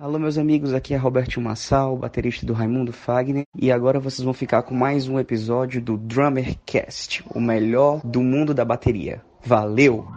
Alô, meus amigos, aqui é Roberto Massal, baterista do Raimundo Fagner, e agora vocês vão ficar com mais um episódio do Drummer Cast, o melhor do mundo da bateria. Valeu!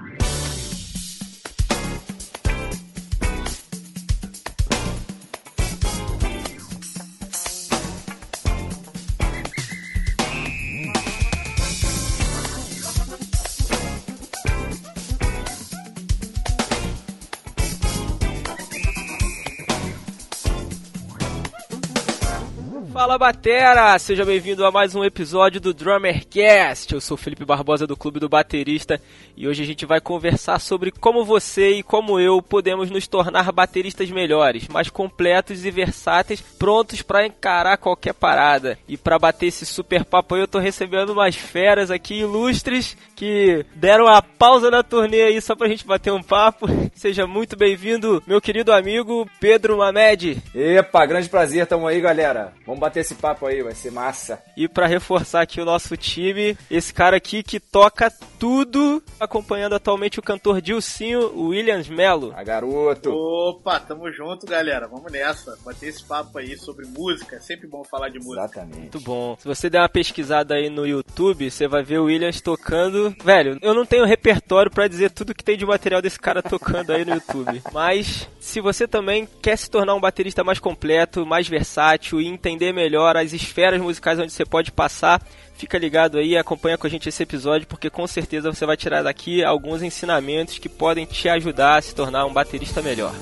Batera! Seja bem-vindo a mais um episódio do Drummercast. Eu sou Felipe Barbosa do Clube do Baterista e hoje a gente vai conversar sobre como você e como eu podemos nos tornar bateristas melhores, mais completos e versáteis, prontos para encarar qualquer parada. E para bater esse super papo eu tô recebendo umas feras aqui ilustres que deram a pausa na turnê aí só pra gente bater um papo. Seja muito bem-vindo, meu querido amigo Pedro Mamed. Epa, grande prazer, tamo aí, galera. Vamos bater esse papo aí, vai ser massa. E para reforçar aqui o nosso time, esse cara aqui que toca tudo, acompanhando atualmente o cantor Dilcinho Williams Melo. A garoto. Opa, tamo junto, galera. Vamos nessa. Bater esse papo aí sobre música. É sempre bom falar de música. Exatamente. Muito bom. Se você der uma pesquisada aí no YouTube, você vai ver o Williams tocando. Velho, eu não tenho repertório para dizer tudo que tem de material desse cara tocando aí no YouTube. Mas se você também quer se tornar um baterista mais completo, mais versátil e entender melhor as esferas musicais onde você pode passar, fica ligado aí, acompanha com a gente esse episódio, porque com certeza você vai tirar daqui alguns ensinamentos que podem te ajudar a se tornar um baterista melhor.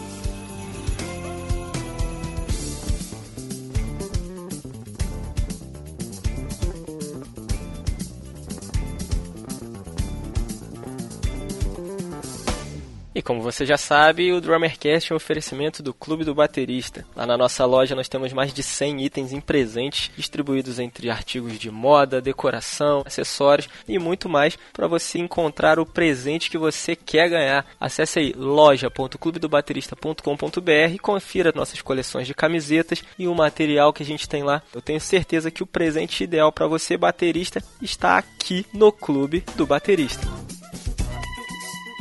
E como você já sabe, o Drummercast é um oferecimento do Clube do Baterista. Lá na nossa loja nós temos mais de 100 itens em presentes, distribuídos entre artigos de moda, decoração, acessórios e muito mais para você encontrar o presente que você quer ganhar. Acesse aí loja.clubedobaterista.com.br e confira nossas coleções de camisetas e o material que a gente tem lá. Eu tenho certeza que o presente ideal para você baterista está aqui no Clube do Baterista.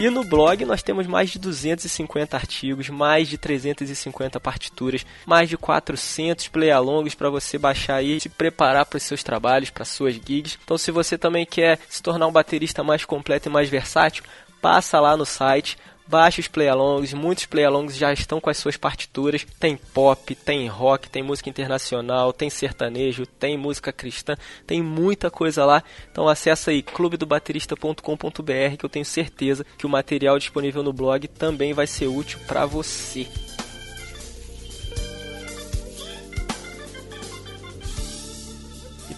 E no blog nós temos mais de 250 artigos, mais de 350 partituras, mais de 400 play-alongs para você baixar e se preparar para os seus trabalhos, para suas gigs. Então se você também quer se tornar um baterista mais completo e mais versátil, passa lá no site baixe os play-alongs, muitos play-alongs já estão com as suas partituras, tem pop, tem rock, tem música internacional, tem sertanejo, tem música cristã, tem muita coisa lá. Então acessa aí clubedobaterista.com.br que eu tenho certeza que o material disponível no blog também vai ser útil para você.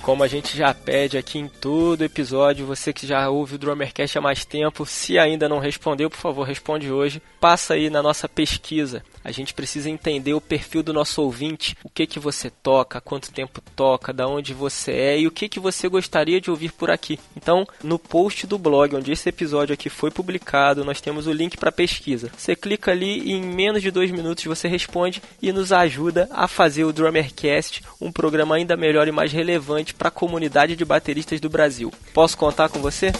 Como a gente já pede aqui em todo episódio, você que já ouve o Drummercast há mais tempo, se ainda não respondeu, por favor, responde hoje. Passa aí na nossa pesquisa. A gente precisa entender o perfil do nosso ouvinte, o que que você toca, quanto tempo toca, da onde você é e o que que você gostaria de ouvir por aqui. Então, no post do blog onde esse episódio aqui foi publicado, nós temos o link para pesquisa. Você clica ali e em menos de dois minutos você responde e nos ajuda a fazer o Drummercast um programa ainda melhor e mais relevante para a comunidade de bateristas do Brasil. Posso contar com você?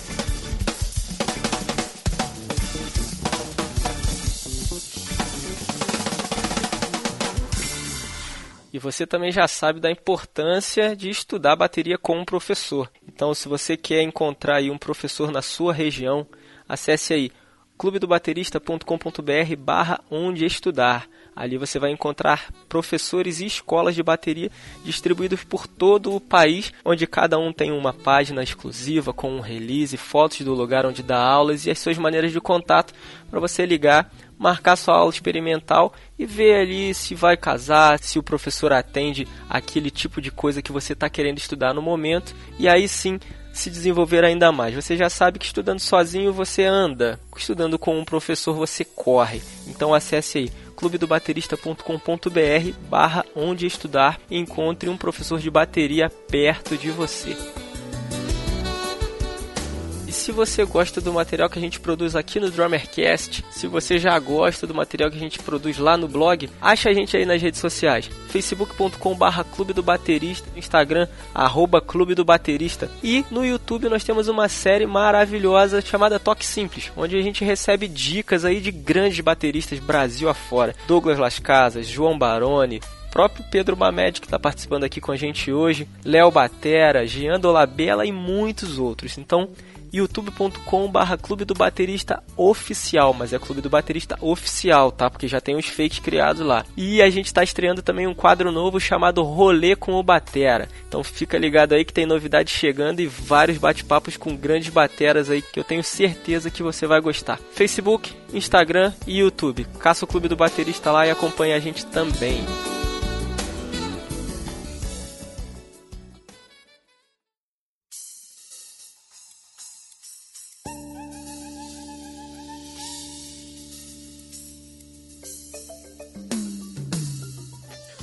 E você também já sabe da importância de estudar bateria com um professor. Então, se você quer encontrar aí um professor na sua região, acesse aí clubedobaterista.com.br barra onde estudar. Ali você vai encontrar professores e escolas de bateria distribuídos por todo o país, onde cada um tem uma página exclusiva com um release, fotos do lugar onde dá aulas e as suas maneiras de contato para você ligar, marcar sua aula experimental e ver ali se vai casar, se o professor atende aquele tipo de coisa que você está querendo estudar no momento e aí sim se desenvolver ainda mais. Você já sabe que estudando sozinho você anda, estudando com um professor você corre. Então acesse aí clubedobaterista.com.br barra onde estudar e encontre um professor de bateria perto de você se você gosta do material que a gente produz aqui no Drummercast, se você já gosta do material que a gente produz lá no blog, acha a gente aí nas redes sociais. facebook.com barra Clube do Baterista, Instagram, arroba Clube do Baterista. E no YouTube nós temos uma série maravilhosa chamada Toque Simples, onde a gente recebe dicas aí de grandes bateristas Brasil afora. Douglas Las Casas, João Baroni, próprio Pedro Mamed, que está participando aqui com a gente hoje, Léo Batera, Gian Dolabella e muitos outros. Então, youtube.com barra Clube do Baterista Oficial, mas é Clube do Baterista Oficial, tá? Porque já tem os fakes criados lá. E a gente está estreando também um quadro novo chamado Rolê com o Batera. Então fica ligado aí que tem novidades chegando e vários bate-papos com grandes bateras aí que eu tenho certeza que você vai gostar. Facebook, Instagram e YouTube. Caça o Clube do Baterista lá e acompanha a gente também.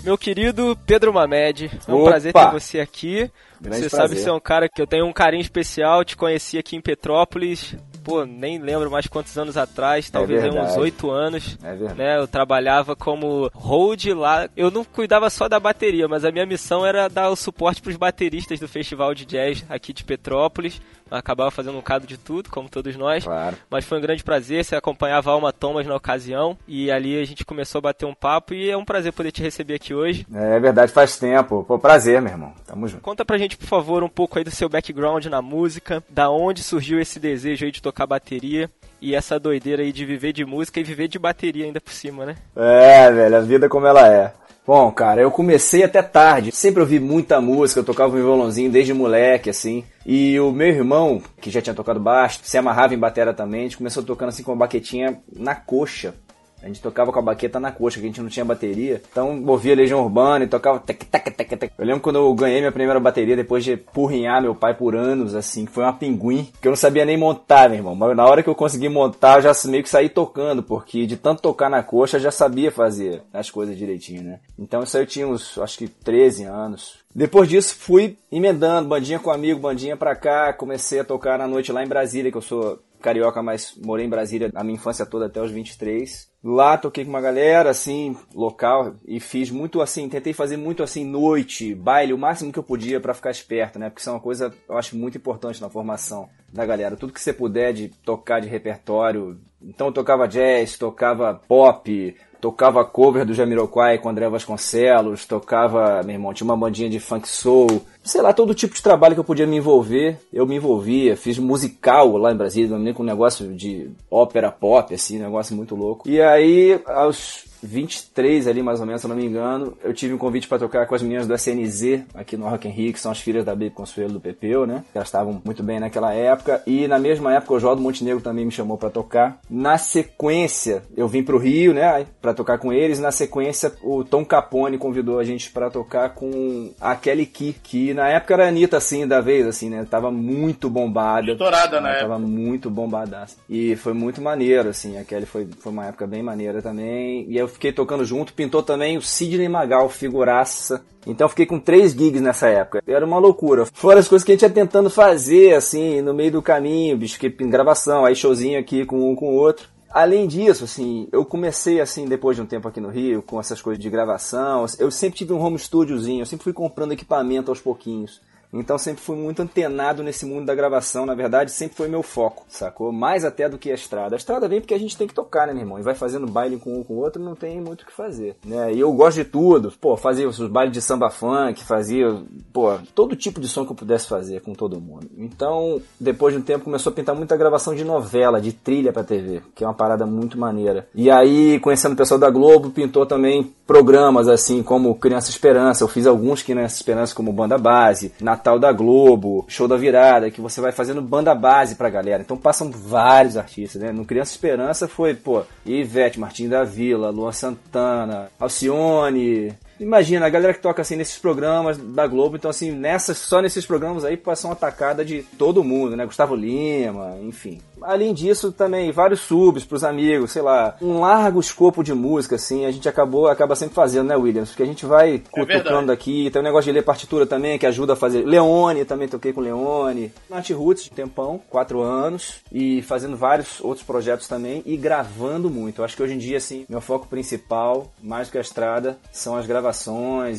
Meu querido Pedro Mamed, é um Opa! prazer ter você aqui. Grande você prazer. sabe que você é um cara que eu tenho um carinho especial, te conheci aqui em Petrópolis, pô, nem lembro mais quantos anos atrás, talvez aí uns oito anos. É verdade. Né, eu trabalhava como hold lá. Eu não cuidava só da bateria, mas a minha missão era dar o suporte para os bateristas do festival de jazz aqui de Petrópolis. Acabava fazendo um bocado de tudo, como todos nós. Claro. Mas foi um grande prazer, você acompanhava a Alma Thomas na ocasião e ali a gente começou a bater um papo e é um prazer poder te receber aqui hoje. É verdade, faz tempo. Pô, prazer, meu irmão. Tamo junto. Conta pra gente, por favor, um pouco aí do seu background na música, da onde surgiu esse desejo aí de tocar bateria e essa doideira aí de viver de música e viver de bateria ainda por cima, né? É, velho, a vida como ela é. Bom, cara, eu comecei até tarde. Sempre ouvi muita música, eu tocava um violãozinho desde moleque, assim. E o meu irmão, que já tinha tocado baixo, se amarrava em batera também, a gente começou tocando assim com uma baquetinha na coxa. A gente tocava com a baqueta na coxa, que a gente não tinha bateria. Então ouvia Legião Urbana e tocava tec, tec, tec, tec. Eu lembro quando eu ganhei minha primeira bateria depois de porrinhar meu pai por anos, assim, que foi uma pinguim, que eu não sabia nem montar, meu irmão. Mas na hora que eu consegui montar, eu já meio que saí tocando, porque de tanto tocar na coxa, eu já sabia fazer as coisas direitinho, né? Então isso aí eu tinha uns, acho que 13 anos. Depois disso, fui emendando, bandinha com amigo, bandinha pra cá. Comecei a tocar na noite lá em Brasília, que eu sou carioca, mas morei em Brasília a minha infância toda até os 23. Lá toquei com uma galera, assim, local, e fiz muito assim, tentei fazer muito assim, noite, baile, o máximo que eu podia pra ficar esperto, né? Porque isso é uma coisa, eu acho, muito importante na formação da galera. Tudo que você puder de tocar de repertório. Então eu tocava jazz, tocava pop, tocava cover do Jamiroquai com André Vasconcelos, tocava, meu irmão, tinha uma bandinha de funk soul, sei lá, todo tipo de trabalho que eu podia me envolver, eu me envolvia, fiz musical lá em Brasília, também com um negócio de ópera pop, assim, um negócio muito louco. E aí, aos 23 ali, mais ou menos, se eu não me engano, eu tive um convite para tocar com as meninas do SNZ, aqui no Rock in Rio, que são as filhas da Baby Consuelo do Pepeu, né? Elas estavam muito bem naquela época. E na mesma época, o João Montenegro também me chamou para tocar. Na sequência, eu vim pro Rio, né, para tocar com eles. Na sequência, o Tom Capone convidou a gente para tocar com a Kelly Key, que na época era a Anitta, assim, da vez, assim, né? Tava muito bombada. Estourada época. Tava muito bombadaça. E foi muito maneiro, assim. A Kelly foi, foi uma época bem maneira também. E eu fiquei tocando junto. Pintou também o Sidney Magal, figuraça. Então fiquei com três gigs nessa época. Era uma loucura. Fora as coisas que a gente ia tentando fazer, assim, no meio do caminho, bicho, que em gravação, aí showzinho aqui com um com o outro. Além disso, assim, eu comecei assim, depois de um tempo aqui no Rio, com essas coisas de gravação. Eu sempre tive um home studiozinho, eu sempre fui comprando equipamento aos pouquinhos. Então sempre fui muito antenado nesse mundo da gravação, na verdade sempre foi meu foco, sacou? Mais até do que a estrada. A estrada vem porque a gente tem que tocar, né, meu irmão? E vai fazendo baile com um com o outro, não tem muito o que fazer, né? E eu gosto de tudo. Pô, fazia os bailes de samba funk, fazia, pô, todo tipo de som que eu pudesse fazer com todo mundo. Então, depois de um tempo começou a pintar muita gravação de novela, de trilha pra TV, que é uma parada muito maneira. E aí, conhecendo o pessoal da Globo, pintou também programas assim como Criança Esperança. Eu fiz alguns Criança Esperança como Banda Base, Natal da Globo, Show da Virada, que você vai fazendo banda base pra galera. Então passam vários artistas, né? No Criança Esperança foi, pô, Ivete, Martim da Vila, Luan Santana, Alcione, imagina, a galera que toca assim nesses programas da Globo, então assim, nessas, só nesses programas aí passou uma tacada de todo mundo, né? Gustavo Lima, enfim. Além disso, também vários subs pros amigos, sei lá, um largo escopo de música, assim, a gente acabou, acaba sempre fazendo, né, Williams? Porque a gente vai é cutucando aqui, tem um negócio de ler partitura também, que ajuda a fazer. Leone, também toquei com Leone. Nath Roots, tempão, quatro anos, e fazendo vários outros projetos também, e gravando muito. Eu acho que hoje em dia, assim, meu foco principal, mais do que a estrada, são as gravações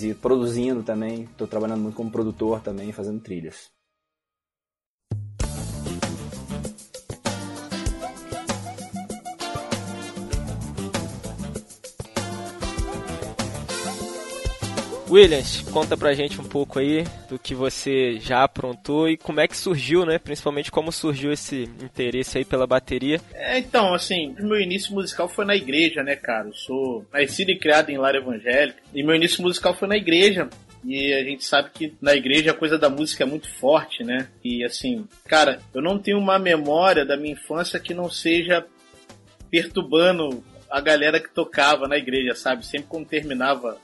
e produzindo também. Tô trabalhando muito como produtor também, fazendo trilhas. Williams, conta pra gente um pouco aí do que você já aprontou e como é que surgiu, né? Principalmente como surgiu esse interesse aí pela bateria. É, então, assim, meu início musical foi na igreja, né, cara? Eu sou nascido e criado em lar evangélico e meu início musical foi na igreja. E a gente sabe que na igreja a coisa da música é muito forte, né? E assim, cara, eu não tenho uma memória da minha infância que não seja perturbando a galera que tocava na igreja, sabe? Sempre quando terminava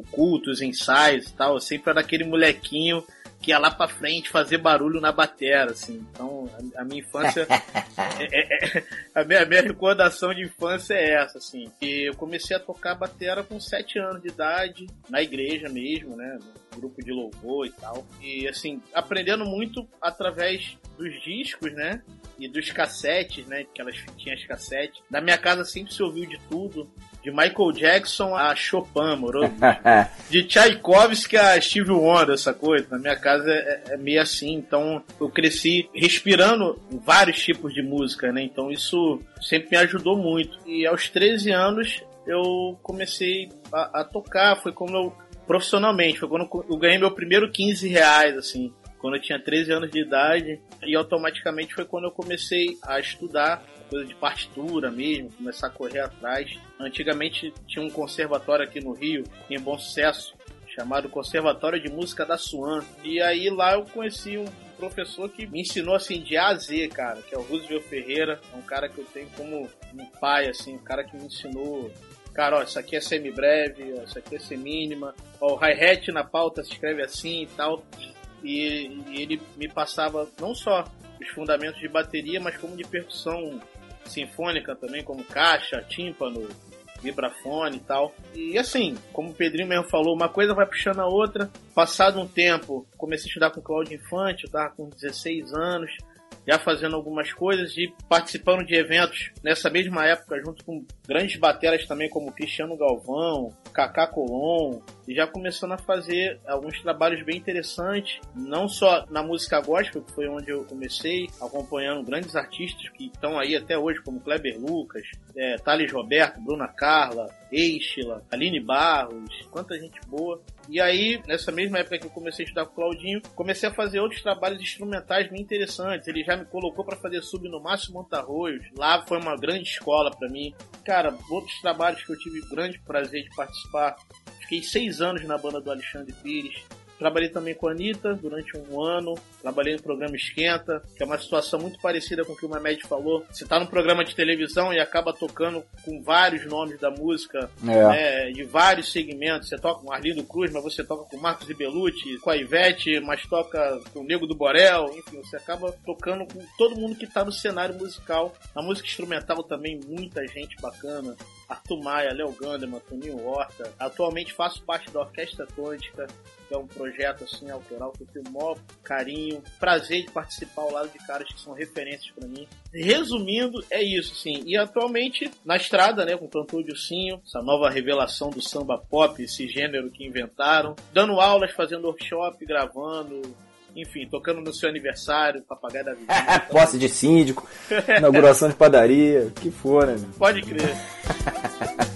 o culto, os ensaios e tal, eu sempre era aquele molequinho que ia lá pra frente fazer barulho na batera, assim. Então, a, a minha infância. é, é, é, a, minha, a minha recordação de infância é essa, assim. E eu comecei a tocar batera com 7 anos de idade, na igreja mesmo, né? No grupo de louvor e tal. E, assim, aprendendo muito através dos discos, né? E dos cassetes, né? Aquelas fitinhas cassete. Na minha casa sempre se ouviu de tudo de Michael Jackson a Chopin, moro? de Tchaikovsky a Steve Wonder, essa coisa. Na minha casa é, é, meio assim, então eu cresci respirando vários tipos de música, né? Então isso sempre me ajudou muito. E aos 13 anos eu comecei a, a tocar, foi como eu profissionalmente, foi quando eu ganhei meu primeiro 15 reais, assim quando eu tinha 13 anos de idade, e automaticamente foi quando eu comecei a estudar coisa de partitura mesmo, começar a correr atrás. Antigamente tinha um conservatório aqui no Rio, em Bom Sucesso, chamado Conservatório de Música da Suan. E aí lá eu conheci um professor que me ensinou assim de A a Z, cara, que é o Roosevelt Ferreira, é um cara que eu tenho como um pai, assim, um cara que me ensinou cara, ó, isso aqui é semi-breve, isso aqui é semínima, ó, o hi-hat na pauta se escreve assim e tal. E, e, ele me passava não só os fundamentos de bateria, mas como de percussão sinfônica também, como caixa, tímpano, vibrafone e tal. E assim, como o Pedrinho mesmo falou, uma coisa vai puxando a outra. Passado um tempo, comecei a estudar com Cláudio Infante, eu tava com 16 anos, já fazendo algumas coisas e participando de eventos nessa mesma época, junto com grandes bateras também, como Cristiano Galvão, Kaká Colom, e já começando a fazer alguns trabalhos bem interessantes, não só na música gospel, que foi onde eu comecei, acompanhando grandes artistas que estão aí até hoje, como Kleber Lucas, é, Thales Roberto, Bruna Carla, Eichila, Aline Barros, quanta gente boa. E aí, nessa mesma época que eu comecei a estudar com o Claudinho, comecei a fazer outros trabalhos instrumentais bem interessantes. Ele já me colocou para fazer sub no Márcio Montarroios. Lá foi uma grande escola para mim. Cara, outros trabalhos que eu tive grande prazer de participar. Fiquei seis anos na banda do Alexandre Pires. Trabalhei também com a Anitta durante um ano. Trabalhei no programa Esquenta, que é uma situação muito parecida com o que o Mamed falou. Você tá num programa de televisão e acaba tocando com vários nomes da música, é. né, de vários segmentos. Você toca com Arlindo Cruz, mas você toca com Marcos Ibelucci, com a Ivete, mas toca com o Nego do Borel. Enfim, você acaba tocando com todo mundo que tá no cenário musical. A música instrumental também, muita gente bacana. Arthur Maia, Léo Ganderman, Toninho Horta. Atualmente faço parte da Orquestra Atlântica, que é um projeto assim autoral que eu tenho o maior carinho, prazer de participar ao lado de caras que são referências para mim. Resumindo, é isso, sim. E atualmente na estrada, né, com o cantor Dilcinho, essa nova revelação do samba pop, esse gênero que inventaram, dando aulas, fazendo workshop, gravando, enfim, tocando no seu aniversário, papagaio da vida. Posse de síndico, inauguração de padaria, o que for, né? Pode crer.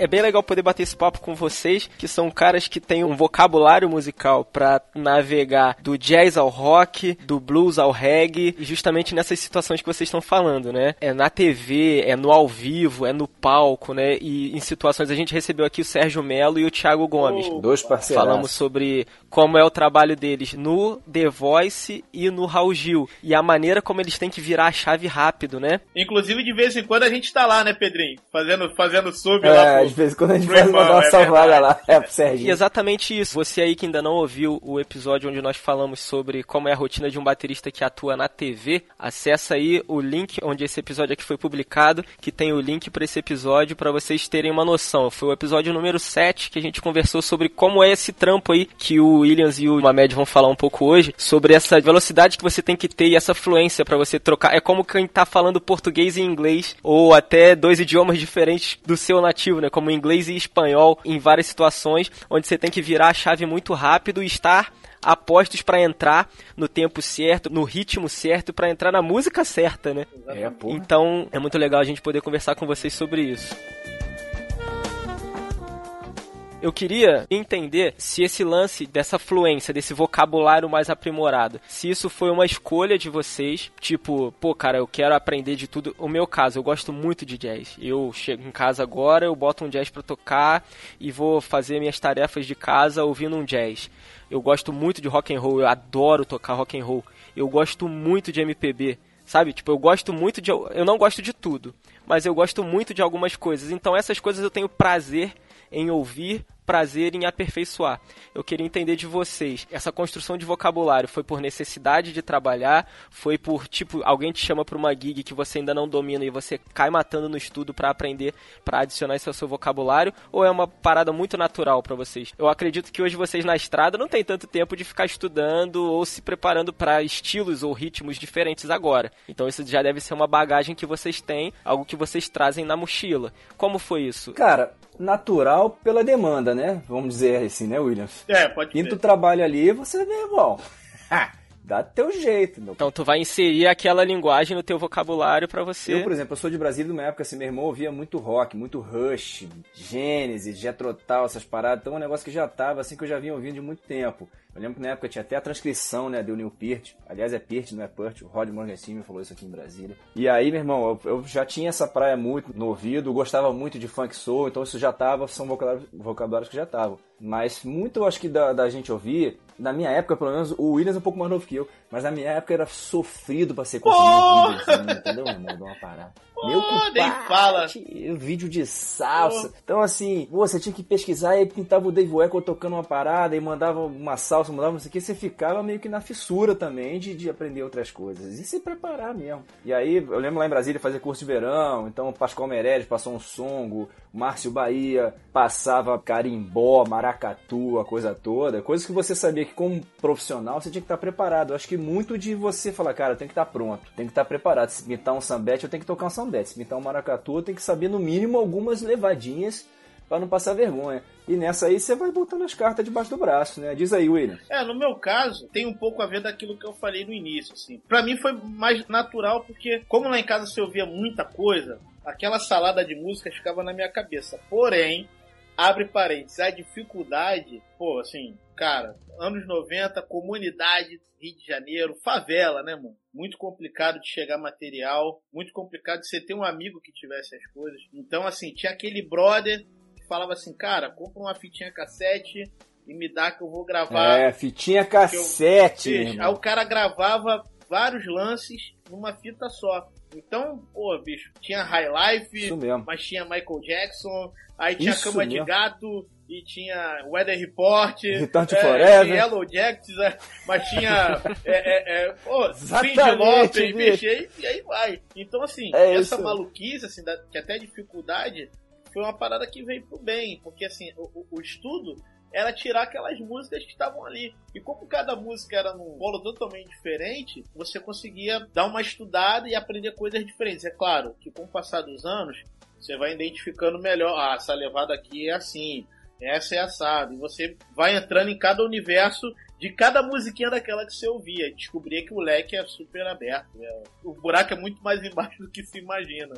É bem legal poder bater esse papo com vocês, que são caras que têm um vocabulário musical para navegar do jazz ao rock, do blues ao reggae, justamente nessas situações que vocês estão falando, né? É na TV, é no ao vivo, é no palco, né? E em situações a gente recebeu aqui o Sérgio Melo e o Thiago Gomes. Oh, Dois parceiros. Falamos sobre como é o trabalho deles no The Voice e no Raul Gil e a maneira como eles têm que virar a chave rápido, né? Inclusive de vez em quando a gente tá lá, né, Pedrinho? Fazendo fazendo sub é, lá. Pro, de vez em quando a gente faz uma é salvada lá, é pro Serginho. E exatamente isso. Você aí que ainda não ouviu o episódio onde nós falamos sobre como é a rotina de um baterista que atua na TV, acessa aí o link onde esse episódio aqui foi publicado, que tem o link para esse episódio para vocês terem uma noção. Foi o episódio número 7 que a gente conversou sobre como é esse trampo aí que o Williams e o Mamed vão falar um pouco hoje, sobre essa velocidade que você tem que ter e essa fluência para você trocar. É como quem tá falando português e inglês ou até dois idiomas diferentes do seu nativo, né, como inglês e espanhol em várias situações, onde você tem que virar a chave muito rápido e estar apostos para entrar no tempo certo, no ritmo certo, para entrar na música certa, né? É, então é muito legal a gente poder conversar com vocês sobre isso. Eu queria entender se esse lance dessa fluência, desse vocabulário mais aprimorado, se isso foi uma escolha de vocês, tipo, pô, cara, eu quero aprender de tudo. O meu caso, eu gosto muito de jazz. Eu chego em casa agora, eu boto um jazz para tocar e vou fazer minhas tarefas de casa ouvindo um jazz. Eu gosto muito de rock and roll, eu adoro tocar rock and roll. Eu gosto muito de MPB sabe? Tipo, eu gosto muito de. Eu não gosto de tudo, mas eu gosto muito de algumas coisas. Então, essas coisas eu tenho prazer em ouvir, prazer em aperfeiçoar. Eu queria entender de vocês, essa construção de vocabulário foi por necessidade de trabalhar, foi por tipo alguém te chama para uma gig que você ainda não domina e você cai matando no estudo para aprender, para adicionar isso ao seu vocabulário, ou é uma parada muito natural para vocês? Eu acredito que hoje vocês na estrada não tem tanto tempo de ficar estudando ou se preparando para estilos ou ritmos diferentes agora. Então isso já deve ser uma bagagem que vocês têm, algo que vocês trazem na mochila. Como foi isso? Cara, natural pela demanda, né? Vamos dizer assim, né, Williams? É, pode Quinto trabalho ali, você vê, bom. dá teu jeito, meu. Então tu vai inserir aquela linguagem no teu vocabulário para você. Eu, por exemplo, eu sou de Brasília numa época assim, meu irmão ouvia muito rock, muito Rush, Gênesis, Jethro Tull, essas paradas. Então é um negócio que já tava assim que eu já vinha ouvindo de muito tempo. Eu lembro que na época tinha até a transcrição, né, do Neil Peart. Aliás, é Peart, não é Peart. O Rod Morgenstern me falou isso aqui em Brasília. E aí, meu irmão, eu, eu, já tinha essa praia muito no ouvido, gostava muito de funk soul, então isso já tava, são vocabulários, vocabulários que já estavam. Mas muito, acho que da, da gente ouvir, na minha época, pelo menos, o Williams é um pouco mais novo que eu, mas na minha época era sofrido pra ser conseguido oh! um vídeo, entendeu, meu irmão? Dá uma parada. Oh, Meu nem fala. Vídeo de salsa. Oh. Então, assim, você tinha que pesquisar e pintava o Dave Weckl tocando uma parada e mandava uma salsa, mandava não sei o que. Você ficava meio que na fissura também de, de aprender outras coisas e se preparar mesmo. E aí, eu lembro lá em Brasília fazer curso de verão. Então, o Pascoal Meirelles passou um songo, Márcio Bahia passava carimbó, maracatu, a coisa toda. Coisas que você sabia que, como profissional, você tinha que estar preparado. Eu acho que muito de você falar, cara, tem que estar pronto, tem que estar preparado. Se pintar um sambete, eu tenho que tocar um sambete. Se pintar um maracatu, eu tenho que saber no mínimo algumas levadinhas para não passar vergonha. E nessa aí você vai botando as cartas debaixo do braço, né? Diz aí, William. É, no meu caso, tem um pouco a ver daquilo que eu falei no início, assim. Para mim foi mais natural porque como lá em casa você ouvia muita coisa, aquela salada de música ficava na minha cabeça. Porém, abre parênteses, a dificuldade, pô, assim, cara, anos 90, comunidade, Rio de Janeiro, favela, né, mano? Muito complicado de chegar material, muito complicado de você ter um amigo que tivesse as coisas. Então, assim, tinha aquele brother falava assim, cara, compra uma fitinha cassete e me dá que eu vou gravar. É, fitinha cassete. Eu... Aí o cara gravava vários lances numa fita só. Então, pô, bicho, tinha High Life, mas tinha Michael Jackson, aí tinha Isso Cama mesmo. de Gato, e tinha Weather Report, Return to é, Forever, Yellow Jackets, é, mas tinha é, é, é, pô, Lopes, e, e aí vai. Então, assim, é essa isso. maluquice, assim, da, que até dificuldade, foi uma parada que veio pro bem, porque assim, o, o estudo era tirar aquelas músicas que estavam ali. E como cada música era num bolo totalmente diferente, você conseguia dar uma estudada e aprender coisas diferentes. É claro que com o passar dos anos, você vai identificando melhor, ah, essa levada aqui é assim, essa é assado. E você vai entrando em cada universo de cada musiquinha daquela que você ouvia. E que o leque é super aberto. Né? O buraco é muito mais embaixo do que se imagina.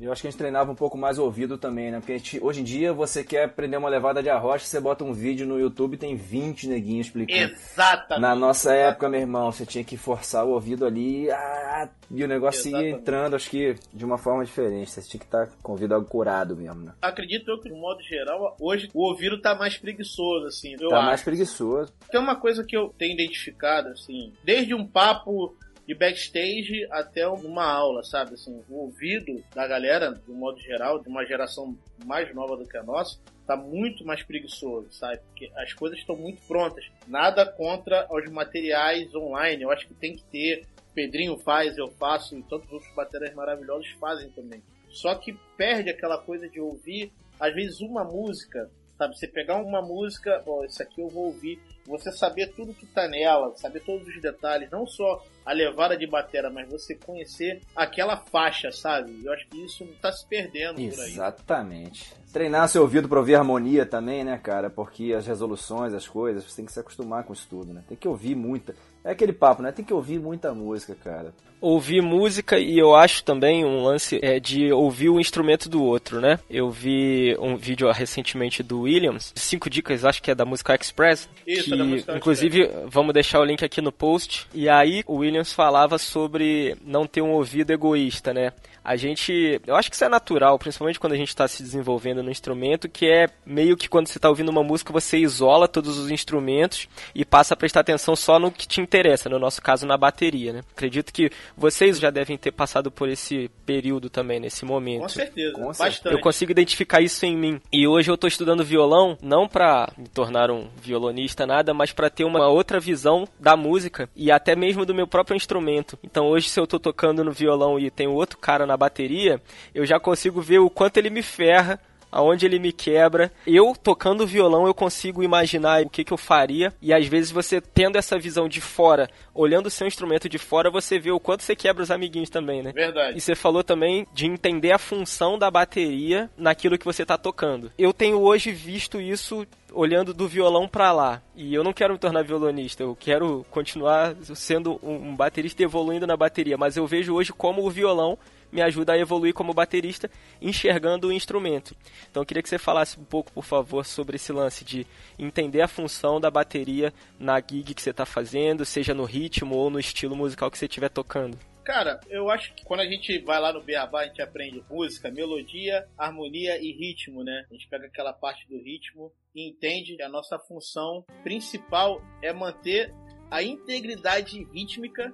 Eu acho que a gente treinava um pouco mais o ouvido também, né? Porque gente, hoje em dia você quer aprender uma levada de arrocha, você bota um vídeo no YouTube tem 20 neguinhos explicando. Exatamente. Na nossa época, meu irmão, você tinha que forçar o ouvido ali ah, e o negócio Exatamente. ia entrando, acho que de uma forma diferente. Você tinha que estar com o ouvido curado mesmo, né? Acredito eu que, de modo geral, hoje o ouvido tá mais preguiçoso, assim. tá acho. mais preguiçoso. Tem uma coisa que eu tenho identificado, assim, desde um papo de backstage até uma aula, sabe? Assim, o ouvido da galera, de um modo geral, de uma geração mais nova do que a nossa, tá muito mais preguiçoso, sabe? Porque as coisas estão muito prontas. Nada contra os materiais online. Eu acho que tem que ter. Pedrinho faz, eu faço, e tantos outros baterias maravilhosos fazem também. Só que perde aquela coisa de ouvir, às vezes, uma música, sabe? Você pegar uma música, ó, isso aqui eu vou ouvir você saber tudo que tá nela, saber todos os detalhes, não só a levada de batera, mas você conhecer aquela faixa, sabe? Eu acho que isso tá se perdendo Exatamente. Treinar seu ouvido para ouvir harmonia também, né, cara? Porque as resoluções, as coisas, você tem que se acostumar com isso tudo, né? Tem que ouvir muita. É aquele papo, né? Tem que ouvir muita música, cara. Ouvir música e eu acho também um lance é de ouvir o instrumento do outro, né? Eu vi um vídeo recentemente do Williams, cinco dicas, acho que é da música Express. Isso, que, é da música inclusive, Express. vamos deixar o link aqui no post. E aí o Williams falava sobre não ter um ouvido egoísta, né? A gente. Eu acho que isso é natural, principalmente quando a gente está se desenvolvendo no instrumento, que é meio que quando você está ouvindo uma música, você isola todos os instrumentos e passa a prestar atenção só no que te interessa, no nosso caso, na bateria, né? Acredito que vocês já devem ter passado por esse período também, nesse momento. Com certeza, Com bastante. Eu consigo identificar isso em mim. E hoje eu estou estudando violão, não para me tornar um violonista, nada, mas para ter uma outra visão da música e até mesmo do meu próprio instrumento. Então hoje, se eu estou tocando no violão e tem outro cara na bateria, eu já consigo ver o quanto ele me ferra aonde ele me quebra. Eu tocando violão, eu consigo imaginar o que, que eu faria. E às vezes você tendo essa visão de fora, olhando o seu instrumento de fora, você vê o quanto você quebra os amiguinhos também, né? Verdade. E você falou também de entender a função da bateria naquilo que você está tocando. Eu tenho hoje visto isso olhando do violão para lá. E eu não quero me tornar violonista, eu quero continuar sendo um baterista evoluindo na bateria, mas eu vejo hoje como o violão me ajuda a evoluir como baterista, enxergando o instrumento. Então eu queria que você falasse um pouco, por favor, sobre esse lance de entender a função da bateria na gig que você está fazendo, seja no ritmo ou no estilo musical que você estiver tocando. Cara, eu acho que quando a gente vai lá no Beabá, a gente aprende música, melodia, harmonia e ritmo, né? A gente pega aquela parte do ritmo e entende que a nossa função principal é manter a integridade rítmica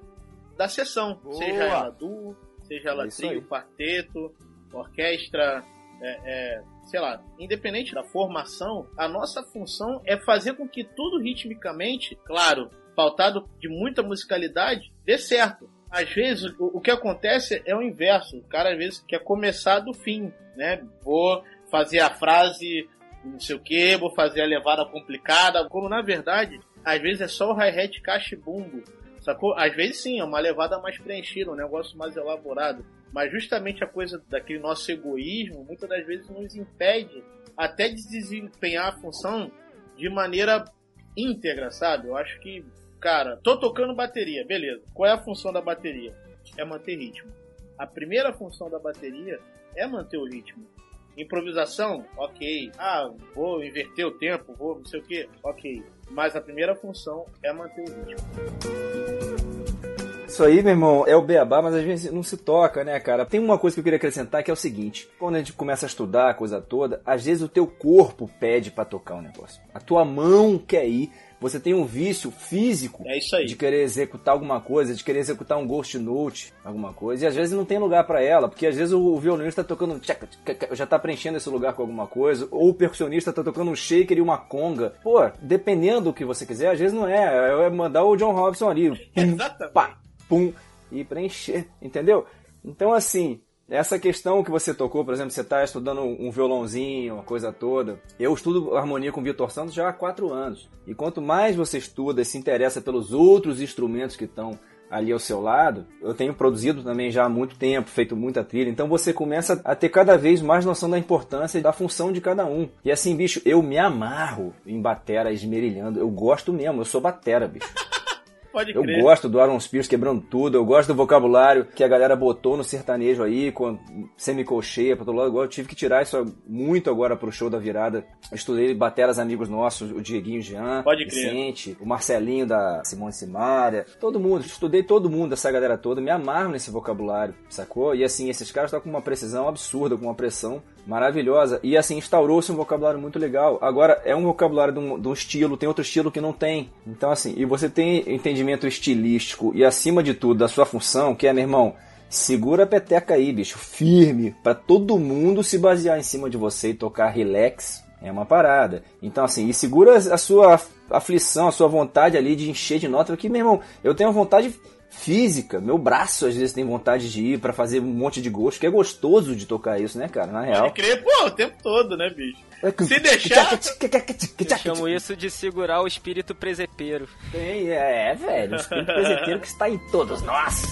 da sessão, Boa. seja ela duo, seja ela é trio, quarteto, orquestra, é, é, sei lá, independente da formação, a nossa função é fazer com que tudo ritmicamente, claro, pautado de muita musicalidade, dê certo. Às vezes, o, o que acontece é o inverso. O cara, às vezes, quer começar do fim, né? Vou fazer a frase não sei o que, vou fazer a levada complicada, como na verdade, às vezes é só o hi-hat cachibumbo Sacou? Às vezes sim, é uma levada mais preenchida, um negócio mais elaborado. Mas justamente a coisa daquele nosso egoísmo, muitas das vezes nos impede até de desempenhar a função de maneira íntegra, sabe? Eu acho que, cara, tô tocando bateria, beleza. Qual é a função da bateria? É manter ritmo. A primeira função da bateria é manter o ritmo. Improvisação, ok. Ah, vou inverter o tempo, vou não sei o que, ok. Mas a primeira função é manter o ritmo. Isso aí, meu irmão, é o beabá, mas às vezes não se toca, né, cara? Tem uma coisa que eu queria acrescentar que é o seguinte: quando a gente começa a estudar a coisa toda, às vezes o teu corpo pede para tocar o um negócio. A tua mão quer ir. Você tem um vício físico é de querer executar alguma coisa, de querer executar um ghost note, alguma coisa, e às vezes não tem lugar para ela, porque às vezes o violonista tá tocando já tá preenchendo esse lugar com alguma coisa, ou o percussionista tá tocando um shaker e uma conga. Pô, dependendo do que você quiser, às vezes não é, é mandar o John Robson ali, pum, pá, pum, e preencher, entendeu? Então assim, essa questão que você tocou, por exemplo, você está estudando um violãozinho, uma coisa toda. Eu estudo harmonia com Vitor Santos já há quatro anos. E quanto mais você estuda e se interessa pelos outros instrumentos que estão ali ao seu lado, eu tenho produzido também já há muito tempo, feito muita trilha, então você começa a ter cada vez mais noção da importância e da função de cada um. E assim, bicho, eu me amarro em batera esmerilhando, eu gosto mesmo, eu sou batera, bicho. Pode Eu crer. gosto do Aaron Spears quebrando tudo, eu gosto do vocabulário que a galera botou no sertanejo aí, com semicolcheia pra todo lado. Eu tive que tirar isso muito agora pro show da virada. Eu estudei bateras amigos nossos, o Dieguinho Jean, Pode crer. Vicente, o Marcelinho da Simone Simaria, todo mundo, estudei todo mundo, essa galera toda, me amarro nesse vocabulário, sacou? E assim, esses caras estão com uma precisão absurda, com uma pressão maravilhosa. E assim, instaurou-se um vocabulário muito legal. Agora, é um vocabulário de um, de um estilo, tem outro estilo que não tem. Então, assim, e você tem entendimento estilístico e, acima de tudo, da sua função, que é, meu irmão, segura a peteca aí, bicho, firme, pra todo mundo se basear em cima de você e tocar relax. É uma parada. Então, assim, e segura a sua aflição, a sua vontade ali de encher de nota, porque, meu irmão, eu tenho vontade física, meu braço às vezes tem vontade de ir pra fazer um monte de gosto, que é gostoso de tocar isso, né, cara? Na real. Pode crer, pô, o tempo todo, né, bicho? Se deixar. Eu chamo isso de segurar o espírito presepeiro. Tem, é, velho, o espírito presenteiro que está em todos nós.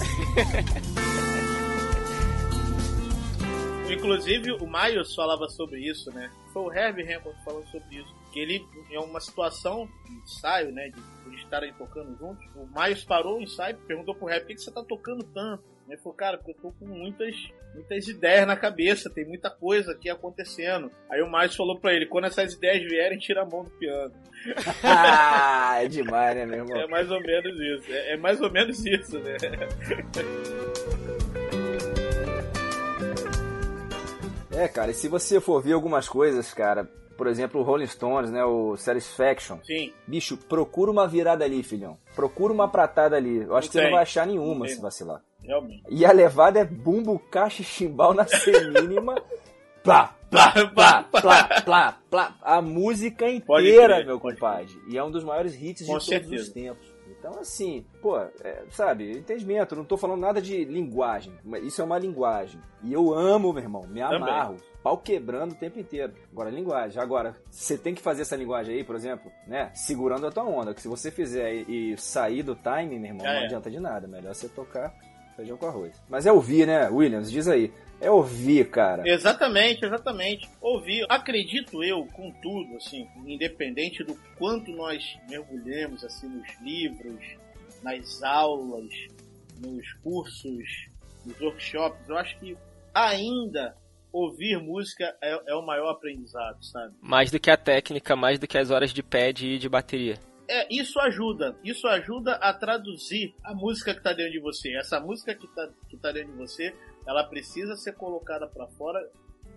Inclusive, o Miles falava sobre isso, né? Foi o Herbie Hancock falando sobre isso. Que ele, em uma situação de ensaio, né? De, de estarem tocando juntos, o Miles parou o ensaio e perguntou pro Herbie, por que, que você tá tocando tanto? Ele falou, cara, porque eu tô com muitas, muitas ideias na cabeça, tem muita coisa aqui acontecendo. Aí o Miles falou pra ele, quando essas ideias vierem, tira a mão do piano. ah, é demais, né, meu irmão? É mais ou menos isso. É, é mais ou menos isso, né? É, cara, e se você for ver algumas coisas, cara, por exemplo, o Rolling Stones, né, o Satisfaction. Sim. Bicho, procura uma virada ali, filhão. Procura uma pratada ali. Eu acho Não que você não tem. vai achar nenhuma tem. se vacilar. Realmente. E a levada é bumbo, caixa e chimbal na semínima. plá, plá, plá, plá, plá, plá. A música inteira, meu compadre. E é um dos maiores hits Com de todos certeza. os tempos. Então, assim, pô, é, sabe, entendimento, não tô falando nada de linguagem, isso é uma linguagem. E eu amo, meu irmão, me Também. amarro. Pau quebrando o tempo inteiro. Agora, linguagem. Agora, você tem que fazer essa linguagem aí, por exemplo, né? Segurando a tua onda. Que se você fizer e, sair do time, meu irmão, Já não é. adianta de nada. Melhor você tocar feijão com arroz. Mas é ouvir, né, Williams? Diz aí. É ouvir, cara. Exatamente, exatamente. Ouvir, acredito eu, contudo, assim, independente do quanto nós mergulhemos assim nos livros, nas aulas, nos cursos, nos workshops, eu acho que ainda ouvir música é, é o maior aprendizado, sabe? Mais do que a técnica, mais do que as horas de pad e de bateria. É, isso ajuda. Isso ajuda a traduzir a música que tá dentro de você. Essa música que tá, que tá dentro de você, ela precisa ser colocada pra fora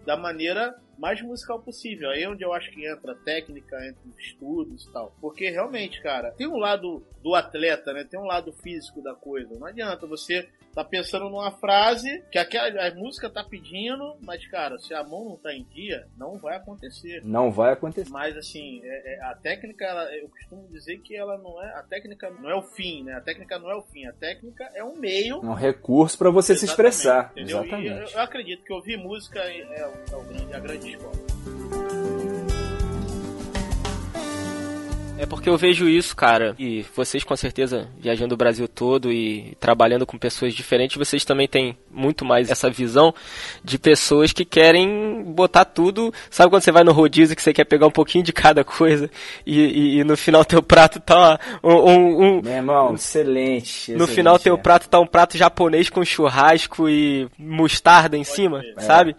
da maneira mais musical possível. Aí é onde eu acho que entra técnica, entra os estudos e tal. Porque realmente, cara, tem um lado do atleta, né? Tem um lado físico da coisa. Não adianta você tá pensando numa frase que aquela, a música tá pedindo, mas, cara, se a mão não tá em dia, não vai acontecer. Não vai acontecer. Mas assim, é- é- a técnica, ela- eu costumo dizer que ela não é. A técnica não é o fim, né? A técnica não é o fim. A técnica é um meio. É um recurso pra você se Exatamente, expressar. entendeu? E eu, Exatamente. eu acredito que ouvir música é, é o- é o grande- a grande escola. É porque eu vejo isso, cara, e vocês com certeza viajando o Brasil todo e trabalhando com pessoas diferentes, vocês também têm muito mais essa visão de pessoas que querem botar tudo. Sabe quando você vai no rodízio que você quer pegar um pouquinho de cada coisa e, e- e no final teu prato tá um, um- um- Meu irmão, excelente. no excelente, final teu é. prato tá um prato japonês com churrasco e mostarda em cima, crer. sabe?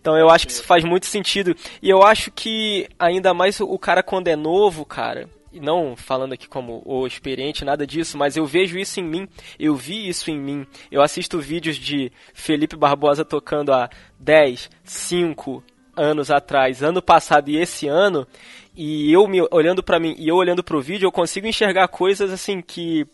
Então eu acho que isso faz muito sentido. E eu acho que ainda mais o cara quando é novo, cara, não falando aqui como o experiente, nada disso, mas eu vejo isso em mim, eu vi isso em mim. Eu assisto vídeos de Felipe Barbosa tocando há 10, 5 anos atrás, ano passado e esse ano, e eu me olhando pra mim e eu olhando pro vídeo, eu consigo enxergar coisas assim que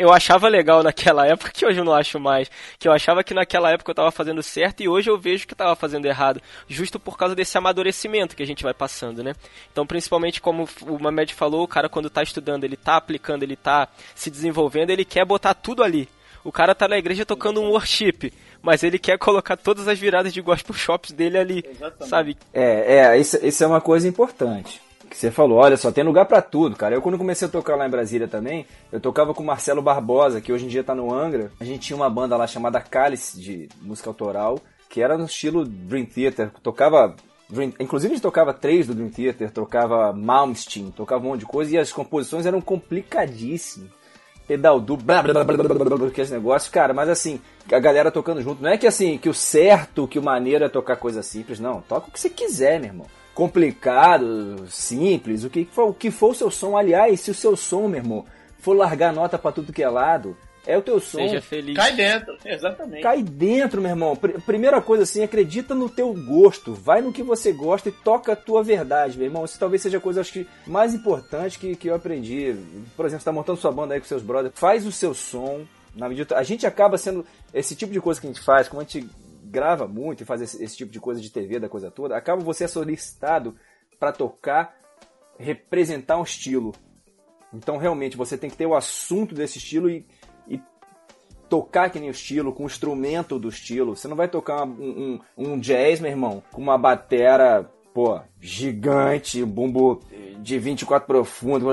eu achava legal naquela época que hoje eu não acho mais. Que eu achava que naquela época eu tava fazendo certo e hoje eu vejo que eu tava fazendo errado. Justo por causa desse amadurecimento que a gente vai passando, né? Então, principalmente como o Mamed falou, o cara quando tá estudando, ele tá aplicando, ele tá se desenvolvendo, ele quer botar tudo ali. O cara tá na igreja tocando um worship, mas ele quer colocar todas as viradas de gospel shops dele ali, Exatamente. sabe? É, é, isso, isso é uma coisa importante. Que você falou, olha só, tem lugar pra tudo, cara. Eu quando comecei a tocar lá em Brasília também, eu tocava com o Marcelo Barbosa, que hoje em dia tá no Angra. A gente tinha uma banda lá chamada Cálice, de música autoral, que era no estilo Dream Theater. Tocava. Inclusive a gente tocava três do Dream Theater, tocava Malmsteen, tocava um monte de coisa, e as composições eram complicadíssimas. pedal duplo, blá, blá, blá, blá, blá, blá, blá, que esse negócio, cara, mas assim, a galera tocando junto, não é que assim, que o certo, que o maneiro é tocar coisa simples, não, toca o que você quiser, meu irmão. Complicado, simples, o que for, o que for o seu som, aliás, se o seu som, meu irmão, for largar nota para tudo que é lado, é o teu som. Seja feliz. Cai dentro, exatamente. Cai dentro, meu irmão. Pr- primeira coisa assim, acredita no teu gosto. Vai no que você gosta e toca a tua verdade, meu irmão. Isso talvez seja a coisa acho que mais importante que, que eu aprendi. Por exemplo, você tá montando sua banda aí com seus brothers. Faz o seu som. Na medida, a gente acaba sendo esse tipo de coisa que a gente faz, como a gente grava muito e faz esse, esse tipo de coisa de TV, da coisa toda, acaba você é solicitado para tocar, representar um estilo. Então, realmente, você tem que ter o assunto desse estilo e, e tocar que nem o estilo, com o instrumento do estilo. Você não vai tocar um, um, um jazz, meu irmão, com uma batera, pô, gigante, bumbo de 24 profundo,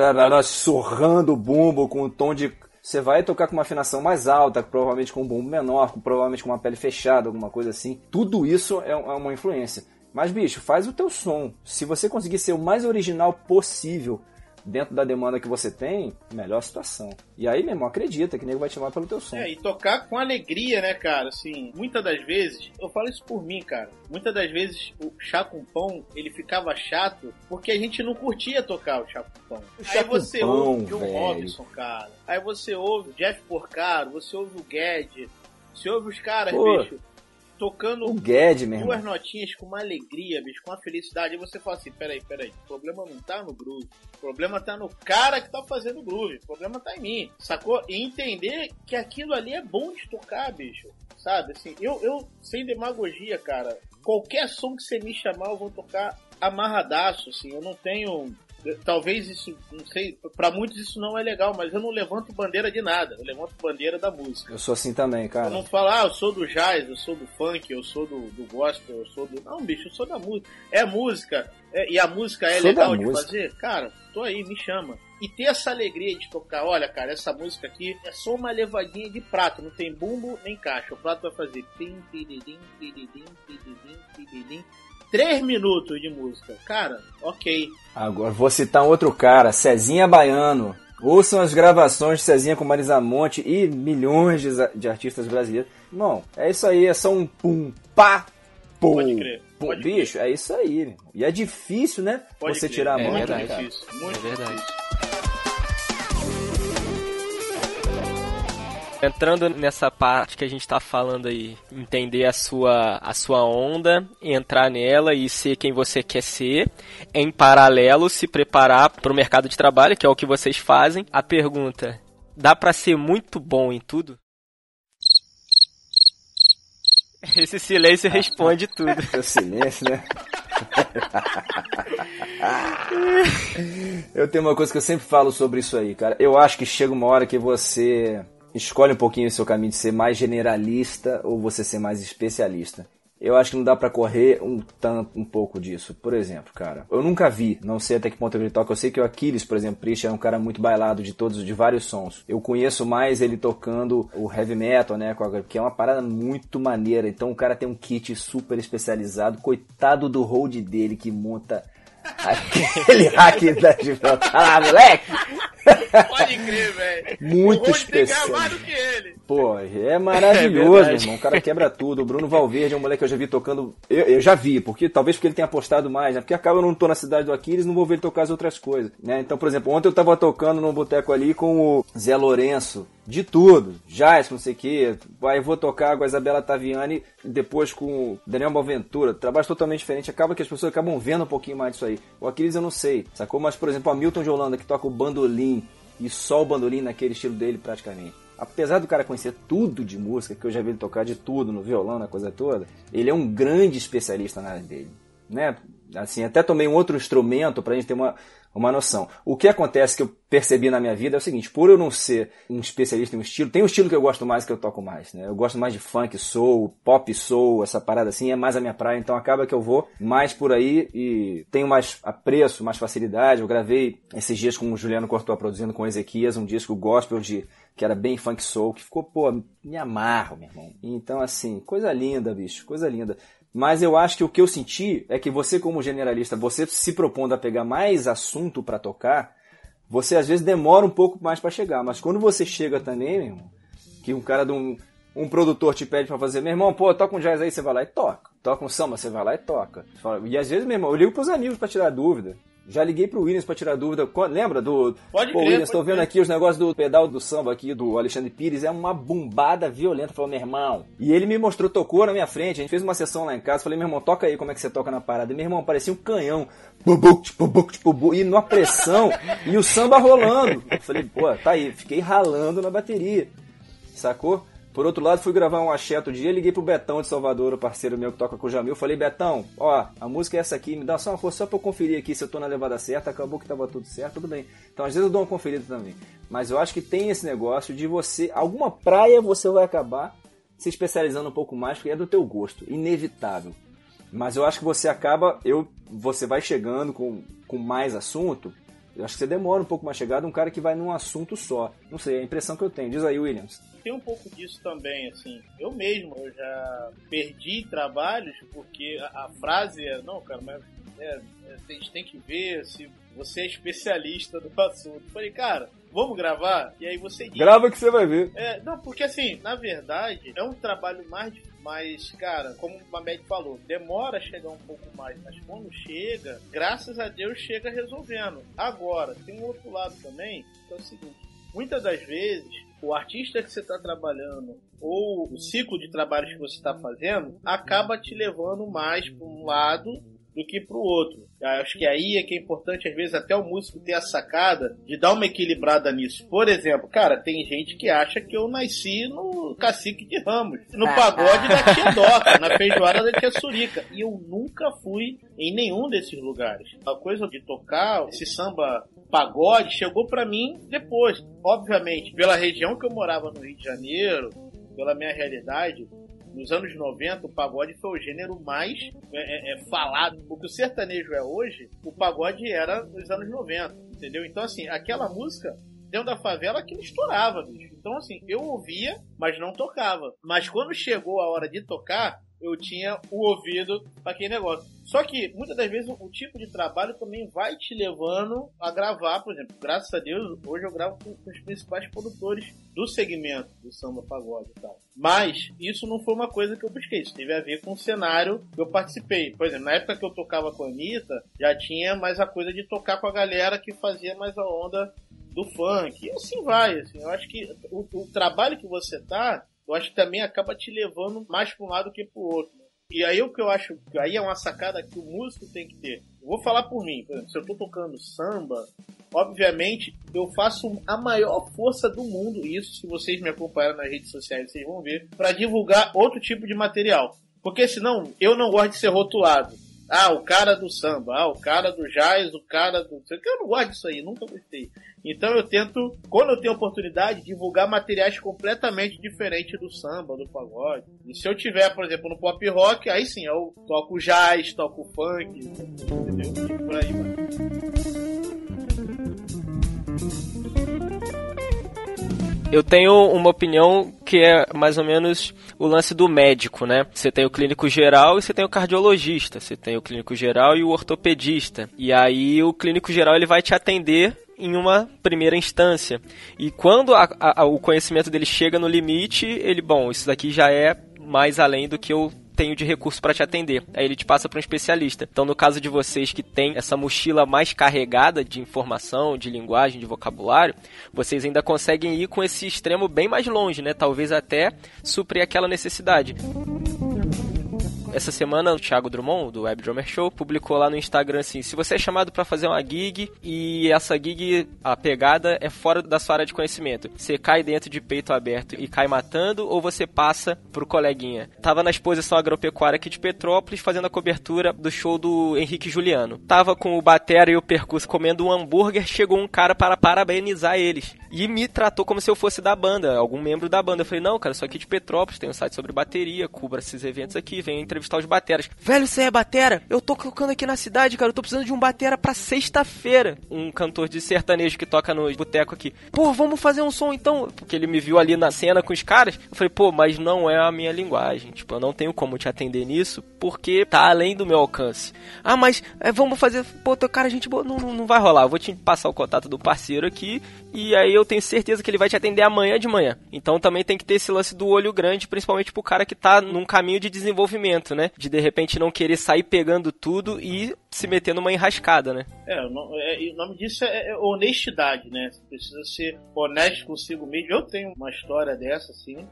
surrando o bumbo com um tom de. Você vai tocar com uma afinação mais alta, provavelmente com um bumbo menor, provavelmente com uma pele fechada, alguma coisa assim. Tudo isso é é uma influência. Mas, bicho, faz o teu som. Se você conseguir ser o mais original possível dentro da demanda que você tem, melhor situação. E aí, meu irmão, acredita que nego vai te chamar pelo teu som. É, e tocar com alegria, né, cara? Assim, muitas das vezes, eu falo isso por mim, cara. Muitas das vezes o chá com pão, ele ficava chato porque a gente não curtia tocar o chá com pão. O chá Aí você pão, ouve o John. Robinson, cara. Aí você ouve o Jeff Porcaro, você ouve o Guedes, você ouve os caras, Pô. bicho, tocando O meu duas irmão. notinhas com uma alegria, bicho, com uma felicidade. Aí você fala assim, peraí, peraí, o problema não tá no groove. O problema tá no cara que tá fazendo o groove. O problema tá em mim, sacou? E entender que aquilo ali é bom de tocar, bicho. Sabe, assim, eu, eu sem demagogia, cara, qualquer som que você me chamar, eu vou tocar amarradaço, assim, eu não tenho... Talvez isso, não sei, pra muitos isso não é legal, mas eu não levanto bandeira de nada, eu levanto bandeira da música. Eu sou assim também, Eu cara. não falo, ah, eu sou do jazz, eu sou do funk, eu sou do, do gospel, eu sou do. Não, bicho, eu sou da música. É música. é- e a música é Sou legal de música. fazer? Cara, tô aí, me chama. E ter essa alegria de tocar, olha, cara, essa música aqui é só uma levadinha de prato, não tem bumbo nem caixa. O prato vai fazer pim, piririm, piririm, piririm, piririm. Três minutos de música. Cara, ok. Agora vou citar um outro cara, Cezinha Baiano. Ouçam as gravações de Cezinha com Marisa Monte e milhões de, de artistas brasileiros. Irmão, é isso aí, é só um pum, pá, pum. Pode crer, pum. pode Bicho, é isso aí. E é difícil, né? Pode você crer. tirar a É mão, muito verdade. cara. difícil. Muito É verdade. difícil. Entrando nessa parte que a gente tá falando aí, entender a sua, a sua onda, entrar nela e ser quem você quer ser, em paralelo se preparar para o mercado de trabalho, que é o que vocês fazem. A pergunta: dá para ser muito bom em tudo? Esse silêncio responde tudo. É o silêncio, né? eu tenho uma coisa que eu sempre falo sobre isso aí, cara. Eu acho que chega uma hora que você escolhe um pouquinho o seu caminho de ser mais generalista ou você ser mais especialista. Eu acho que não dá pra correr um tanto, um pouco disso. Por exemplo, cara, eu nunca vi, não sei até que ponto ele toca. Eu sei que o Aquiles, por exemplo, Priest é um cara muito bailado de todos, de vários sons. Eu conheço mais ele tocando o heavy metal, né, que é uma parada muito maneira. Então o cara tem um kit super especializado. Coitado do hold dele que monta aquele hack da Gibraltar. Ah, moleque! Pode crer, velho. Muito o especial. mais do que ele. Pô, é É maravilhoso, meu irmão. O cara quebra tudo. O Bruno Valverde é um moleque que eu já vi tocando. Eu, eu já vi, porque talvez porque ele tenha apostado mais, né? Porque acaba eu não tô na cidade do Aquiles, não vou ver ele tocar as outras coisas, né? Então, por exemplo, ontem eu tava tocando num boteco ali com o Zé Lourenço, de tudo, jazz, não sei o quê. Aí vou tocar com a Isabela Taviani, depois com o Daniel Boaventura. Trabalho totalmente diferente. Acaba que as pessoas acabam vendo um pouquinho mais disso aí. O Aquiles eu não sei, sacou? Mas, por exemplo, o Hamilton de Holanda, que toca o bandolim, e só o bandolim naquele estilo dele praticamente. Apesar do cara conhecer tudo de música, que eu já vi ele tocar de tudo no violão, na coisa toda, ele é um grande especialista na área dele, né? Assim, até tomei um outro instrumento pra gente ter uma, uma noção. O que acontece que eu percebi na minha vida é o seguinte, por eu não ser um especialista em um estilo, tem um estilo que eu gosto mais que eu toco mais, né? Eu gosto mais de funk, soul, pop soul, essa parada assim, é mais a minha praia, então acaba que eu vou mais por aí e tenho mais apreço, mais facilidade. Eu gravei esses dias com o Juliano Cortou produzindo com o Ezequias, um disco gospel de que era bem funk soul, que ficou, pô, me amarro, meu irmão. Então, assim, coisa linda, bicho, coisa linda. Mas eu acho que o que eu senti é que você, como generalista, você se propondo a pegar mais assunto pra tocar, você às vezes demora um pouco mais para chegar, mas quando você chega também, meu irmão, que um cara de um, um produtor te pede para fazer, meu irmão, pô, toca um jazz aí, você vai lá e toca. Toca um samba, você vai lá e toca. E às vezes, meu irmão, eu ligo pros amigos para tirar dúvida. Já liguei pro Williams para tirar dúvida. Lembra do. Pode Pô, crer, Williams, tô vendo crer. aqui os negócios do pedal do samba aqui do Alexandre Pires. É uma bombada violenta. Falou, meu irmão. E ele me mostrou, tocou na minha frente. A gente fez uma sessão lá em casa. Falei, meu irmão, toca aí como é que você toca na parada. E, meu irmão, parecia um canhão. E numa pressão. e o samba rolando. Eu falei, pô, tá aí. Fiquei ralando na bateria. Sacou? Por outro lado, fui gravar um axé outro dia, liguei pro Betão de Salvador, o parceiro meu que toca com o Jamil, falei, Betão, ó, a música é essa aqui, me dá só uma força só pra eu conferir aqui se eu tô na levada certa, acabou que tava tudo certo, tudo bem. Então às vezes eu dou uma conferida também. Mas eu acho que tem esse negócio de você, alguma praia você vai acabar se especializando um pouco mais, porque é do teu gosto, inevitável. Mas eu acho que você acaba, eu, você vai chegando com, com mais assunto, eu acho que você demora um pouco mais chegada, um cara que vai num assunto só. Não sei, é a impressão que eu tenho. Diz aí, Williams. Tem um pouco disso também, assim. Eu mesmo, eu já perdi trabalhos porque a, a frase é, não, cara, mas é, é, a gente tem que ver se você é especialista do assunto. Eu falei, cara, vamos gravar? E aí você diz. Grava que você vai ver. É, não, porque assim, na verdade, é um trabalho mais difícil. Mas, cara, como o Mamed falou, demora a chegar um pouco mais, mas quando chega, graças a Deus chega resolvendo. Agora, tem um outro lado também, que é o seguinte: muitas das vezes, o artista que você está trabalhando ou o ciclo de trabalhos que você está fazendo acaba te levando mais para um lado do que para o outro. Acho que aí é que é importante, às vezes, até o músico ter a sacada de dar uma equilibrada nisso. Por exemplo, cara, tem gente que acha que eu nasci no Cacique de Ramos, no pagode da Tia Doca, na feijoada da Tia Surica. E eu nunca fui em nenhum desses lugares. A coisa de tocar esse samba pagode chegou para mim depois. Obviamente, pela região que eu morava no Rio de Janeiro, pela minha realidade, nos anos 90, o pagode foi o gênero mais é, é, falado. O que o sertanejo é hoje, o pagode era nos anos 90, entendeu? Então, assim, aquela música dentro da favela que estourava, bicho. Então, assim, eu ouvia, mas não tocava. Mas quando chegou a hora de tocar, eu tinha o ouvido para aquele negócio. Só que, muitas das vezes, o tipo de trabalho também vai te levando a gravar, por exemplo, graças a Deus, hoje eu gravo com, com os principais produtores do segmento do samba pagode e tal. Mas, isso não foi uma coisa que eu busquei, isso teve a ver com o cenário que eu participei. Por exemplo, na época que eu tocava com a Anitta, já tinha mais a coisa de tocar com a galera que fazia mais a onda do funk. E assim vai, assim, eu acho que o, o trabalho que você tá, eu acho que também acaba te levando mais para um lado que para o outro. E aí o que eu acho, aí é uma sacada que o músico tem que ter. Eu vou falar por mim, se eu tô tocando samba, obviamente eu faço a maior força do mundo, isso se vocês me acompanharam nas redes sociais, vocês vão ver, para divulgar outro tipo de material. Porque senão eu não gosto de ser rotulado. Ah, o cara do samba, ah, o cara do jazz, o cara do. Eu não gosto disso aí, nunca gostei. Então eu tento, quando eu tenho oportunidade, divulgar materiais completamente diferentes do samba, do pagode. E se eu tiver, por exemplo, no pop rock, aí sim, eu toco jazz, toco funk, entendeu? E por aí vai. Eu tenho uma opinião que é mais ou menos o lance do médico, né? Você tem o clínico geral e você tem o cardiologista. Você tem o clínico geral e o ortopedista. E aí o clínico geral ele vai te atender em uma primeira instância. E quando a, a, o conhecimento dele chega no limite, ele, bom, isso daqui já é mais além do que eu tenho de recurso para te atender. Aí ele te passa para um especialista. Então, no caso de vocês que têm essa mochila mais carregada de informação, de linguagem, de vocabulário, vocês ainda conseguem ir com esse extremo bem mais longe, né? Talvez até suprir aquela necessidade. Essa semana o Thiago Drummond, do Web Drummer Show, publicou lá no Instagram assim: se você é chamado para fazer uma gig e essa gig, a pegada é fora da sua área de conhecimento, você cai dentro de peito aberto e cai matando ou você passa pro coleguinha? Tava na exposição agropecuária aqui de Petrópolis fazendo a cobertura do show do Henrique Juliano. Tava com o Batera e o Percurso comendo um hambúrguer, chegou um cara para parabenizar eles. E me tratou como se eu fosse da banda, algum membro da banda. Eu falei, não, cara, sou aqui de Petrópolis, tenho um site sobre bateria, cubra esses eventos aqui, venho entrevistar entrevistar os bateras. Velho, você é batera? Eu tô tocando aqui na cidade, cara. Eu tô precisando de um batera pra sexta-feira. Um cantor de sertanejo que toca no boteco aqui. Pô, vamos fazer um som então. Porque ele me viu ali na cena com os caras. Eu falei, pô, mas não é a minha linguagem. Tipo, eu não tenho como te atender nisso porque tá além do meu alcance. Ah, mas é, vamos fazer. Pô, cara, a gente não, não, não vai rolar. Eu vou te passar o contato do parceiro aqui. E aí eu tenho certeza que ele vai te atender amanhã de manhã. Então também tem que ter esse lance do olho grande, principalmente pro cara que tá num caminho de desenvolvimento, né? De de repente não querer sair pegando tudo e se meter numa enrascada, né? É, o nome, é, nome disso é, é, honestidade, né? Você precisa ser honesto consigo mesmo. Eu tenho uma história dessa, assim,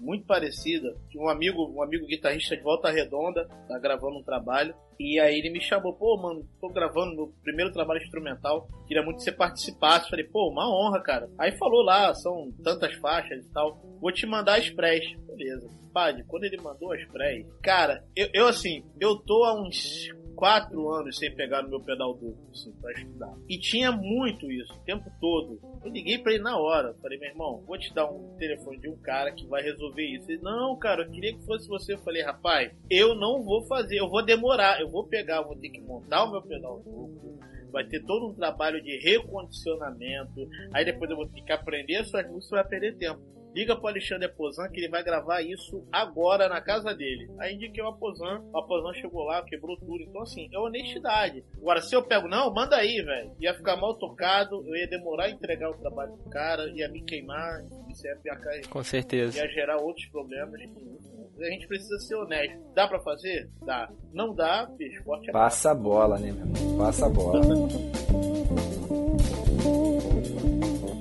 muito parecida. Um amigo, um amigo guitarrista de Volta Redonda, tá gravando um trabalho. E aí ele me chamou, pô, mano, tô gravando meu primeiro trabalho instrumental, queria muito que você participasse. Falei, pô, uma honra, cara. Aí falou lá, são tantas faixas e tal, vou te mandar prés. Beleza. Padre, quando ele mandou as prés, cara, eu, eu assim, eu tô há uns quatro anos sem pegar no meu pedal duplo, assim, pra estudar. E tinha muito isso, o tempo todo. Eu liguei pra ele na hora. Falei, meu irmão, vou te dar um telefone de um cara que vai resolver isso. Ele, não, cara, eu queria que fosse você. Eu falei, rapaz, eu não vou fazer, eu vou demorar. Eu vou pegar, vou ter que montar o meu pedal duplo vai ter todo um trabalho de recondicionamento. Aí depois eu vou ter que aprender as suas músicas, vai perder tempo. Liga pro Alexandre Aposan que ele vai gravar isso agora na casa dele. Aí indiquei o Aposan, o Aposan chegou lá, quebrou tudo. Então, assim, é honestidade. Agora, se eu pego, não, manda aí, velho. Ia ficar mal tocado, eu ia demorar a entregar o trabalho do cara, ia me queimar, isso ia piacar. Com certeza. Ia gerar outros problemas. A gente precisa ser honesto. Dá pra fazer? Dá. Não dá, esporte é Passa a bola, né, meu irmão? Passa a bola.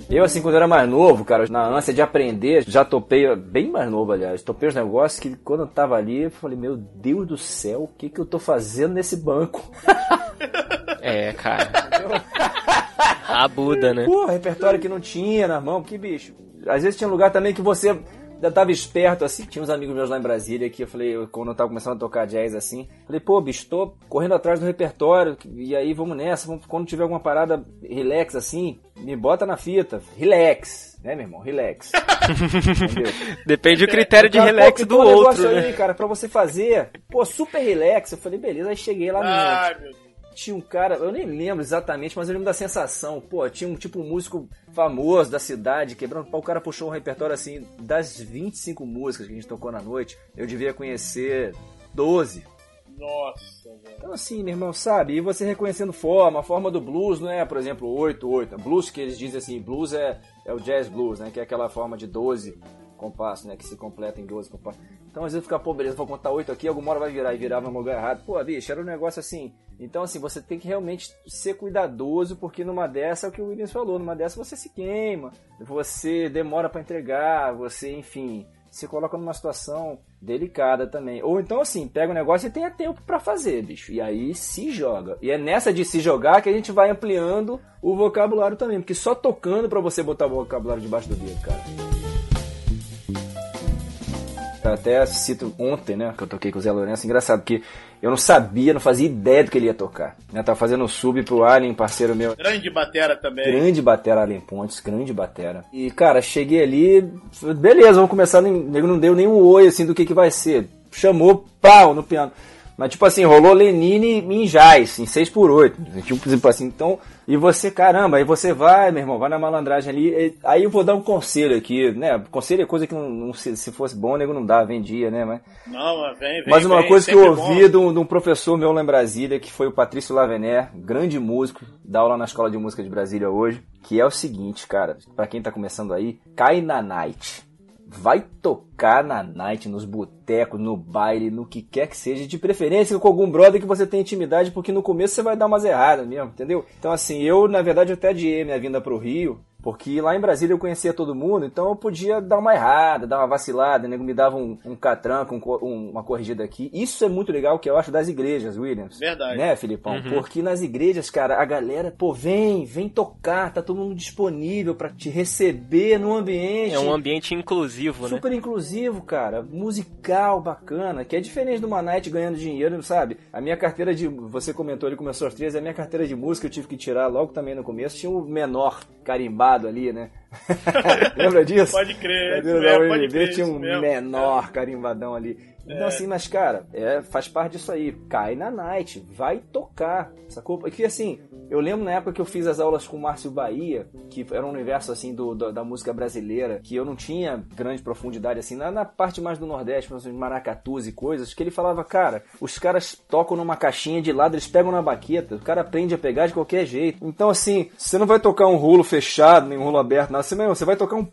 Eu, assim, quando era mais novo, cara, na ânsia de aprender, já topei, bem mais novo, aliás, topei os negócios que quando eu tava ali, eu falei, meu Deus do céu, o que que eu tô fazendo nesse banco? É, cara. A Buda, né? Pô, repertório que não tinha na mão, que bicho. Às vezes tinha lugar também que você já tava esperto, assim. Tinha uns amigos meus lá em Brasília que eu falei, quando eu tava começando a tocar jazz assim, falei, pô, bicho, tô correndo atrás do repertório, e aí vamos nessa, vamos, quando tiver alguma parada relax assim, me bota na fita, relax. Né, meu irmão? Relax. Depende do critério de relax do outro. Né? Aí, cara, pra você fazer, pô, super relax. Eu falei, beleza, aí cheguei lá ah, no tinha um cara, eu nem lembro exatamente, mas eu lembro da sensação. Pô, tinha um tipo um músico famoso da cidade, quebrando pau, o cara puxou um repertório assim, das 25 músicas que a gente tocou na noite, eu devia conhecer 12. Nossa, velho. Então assim, meu irmão, sabe? E você reconhecendo forma, a forma do blues não é, por exemplo, 8, 8. Blues que eles dizem assim, blues é, é o jazz blues, né? Que é aquela forma de 12 compassos, né? Que se completa em 12 compassos. Então às vezes fica, pô, beleza, vou contar 8 aqui, alguma hora vai virar e virava no lugar errado. Pô, bicho, era um negócio assim. Então, assim, você tem que realmente ser cuidadoso, porque numa dessa é o que o Williams falou, numa dessa você se queima, você demora para entregar, você, enfim, se coloca numa situação delicada também. Ou então, assim, pega o um negócio e tenha tempo para fazer, bicho. E aí se joga. E é nessa de se jogar que a gente vai ampliando o vocabulário também, porque só tocando para você botar o vocabulário debaixo do dedo, cara. Até cito ontem, né, que eu toquei com o Zé Lourenço, engraçado, porque eu não sabia, não fazia ideia do que ele ia tocar. Né, tava fazendo sub pro Alien, parceiro meu. Grande batera também. Grande batera, Alien Pontes, grande batera. E, cara, cheguei ali, beleza, vamos começar, nego não deu nenhum oi, assim, do que que vai ser. Chamou, pau, no piano. Mas, tipo assim, rolou Lenine em Jazz, em 6x8. Tipo assim, então. E você, caramba, aí você vai, meu irmão, vai na malandragem ali. aí eu vou dar um conselho aqui, né? Conselho é coisa que não, não se, se, fosse bom, nego não dá, vendia, né? Mas, não, mas vem, vem. Mas uma vem, coisa que eu ouvi de um, de um, professor meu lá em Brasília, que foi o Patrício Lavener, grande músico, dá aula na Escola de Música de Brasília hoje, que é o seguinte, cara, para quem tá começando aí, cai na night vai tocar na night, nos botecos, no baile, no que quer que seja, de preferência com algum brother que você tem intimidade, porque no começo você vai dar umas erradas mesmo, entendeu? Então assim, eu na verdade até adiei minha vinda pro Rio, porque lá em Brasília eu conhecia todo mundo, então eu podia dar uma errada, dar uma vacilada, o nego me dava um, um catranco, um, uma corrigida aqui. Isso é muito legal que eu acho das igrejas, Williams. Verdade. Né, Filipão? Uhum. Porque nas igrejas, cara, a galera, pô, vem, vem tocar, tá todo mundo disponível para te receber no ambiente. É um ambiente inclusivo, Super né? Super inclusivo, cara. Musical, bacana, que é diferente de uma night ganhando dinheiro, sabe? A minha carteira de. Você comentou ali, começou às três, a minha carteira de música eu tive que tirar logo também no começo. Tinha um menor carimbado ali, né? Lembra disso? Pode crer. É, da UNB tinha um menor carimbadão ali. Então, assim, mas, cara, é, faz parte disso aí. Cai na night, vai tocar, sacou? Porque, assim, eu lembro na época que eu fiz as aulas com o Márcio Bahia, que era um universo, assim, do, do da música brasileira, que eu não tinha grande profundidade, assim, na, na parte mais do Nordeste, exemplo, maracatus e coisas, que ele falava, cara, os caras tocam numa caixinha de lado, eles pegam na baqueta, o cara aprende a pegar de qualquer jeito. Então, assim, você não vai tocar um rolo fechado, nem um rolo aberto, nada, você vai tocar um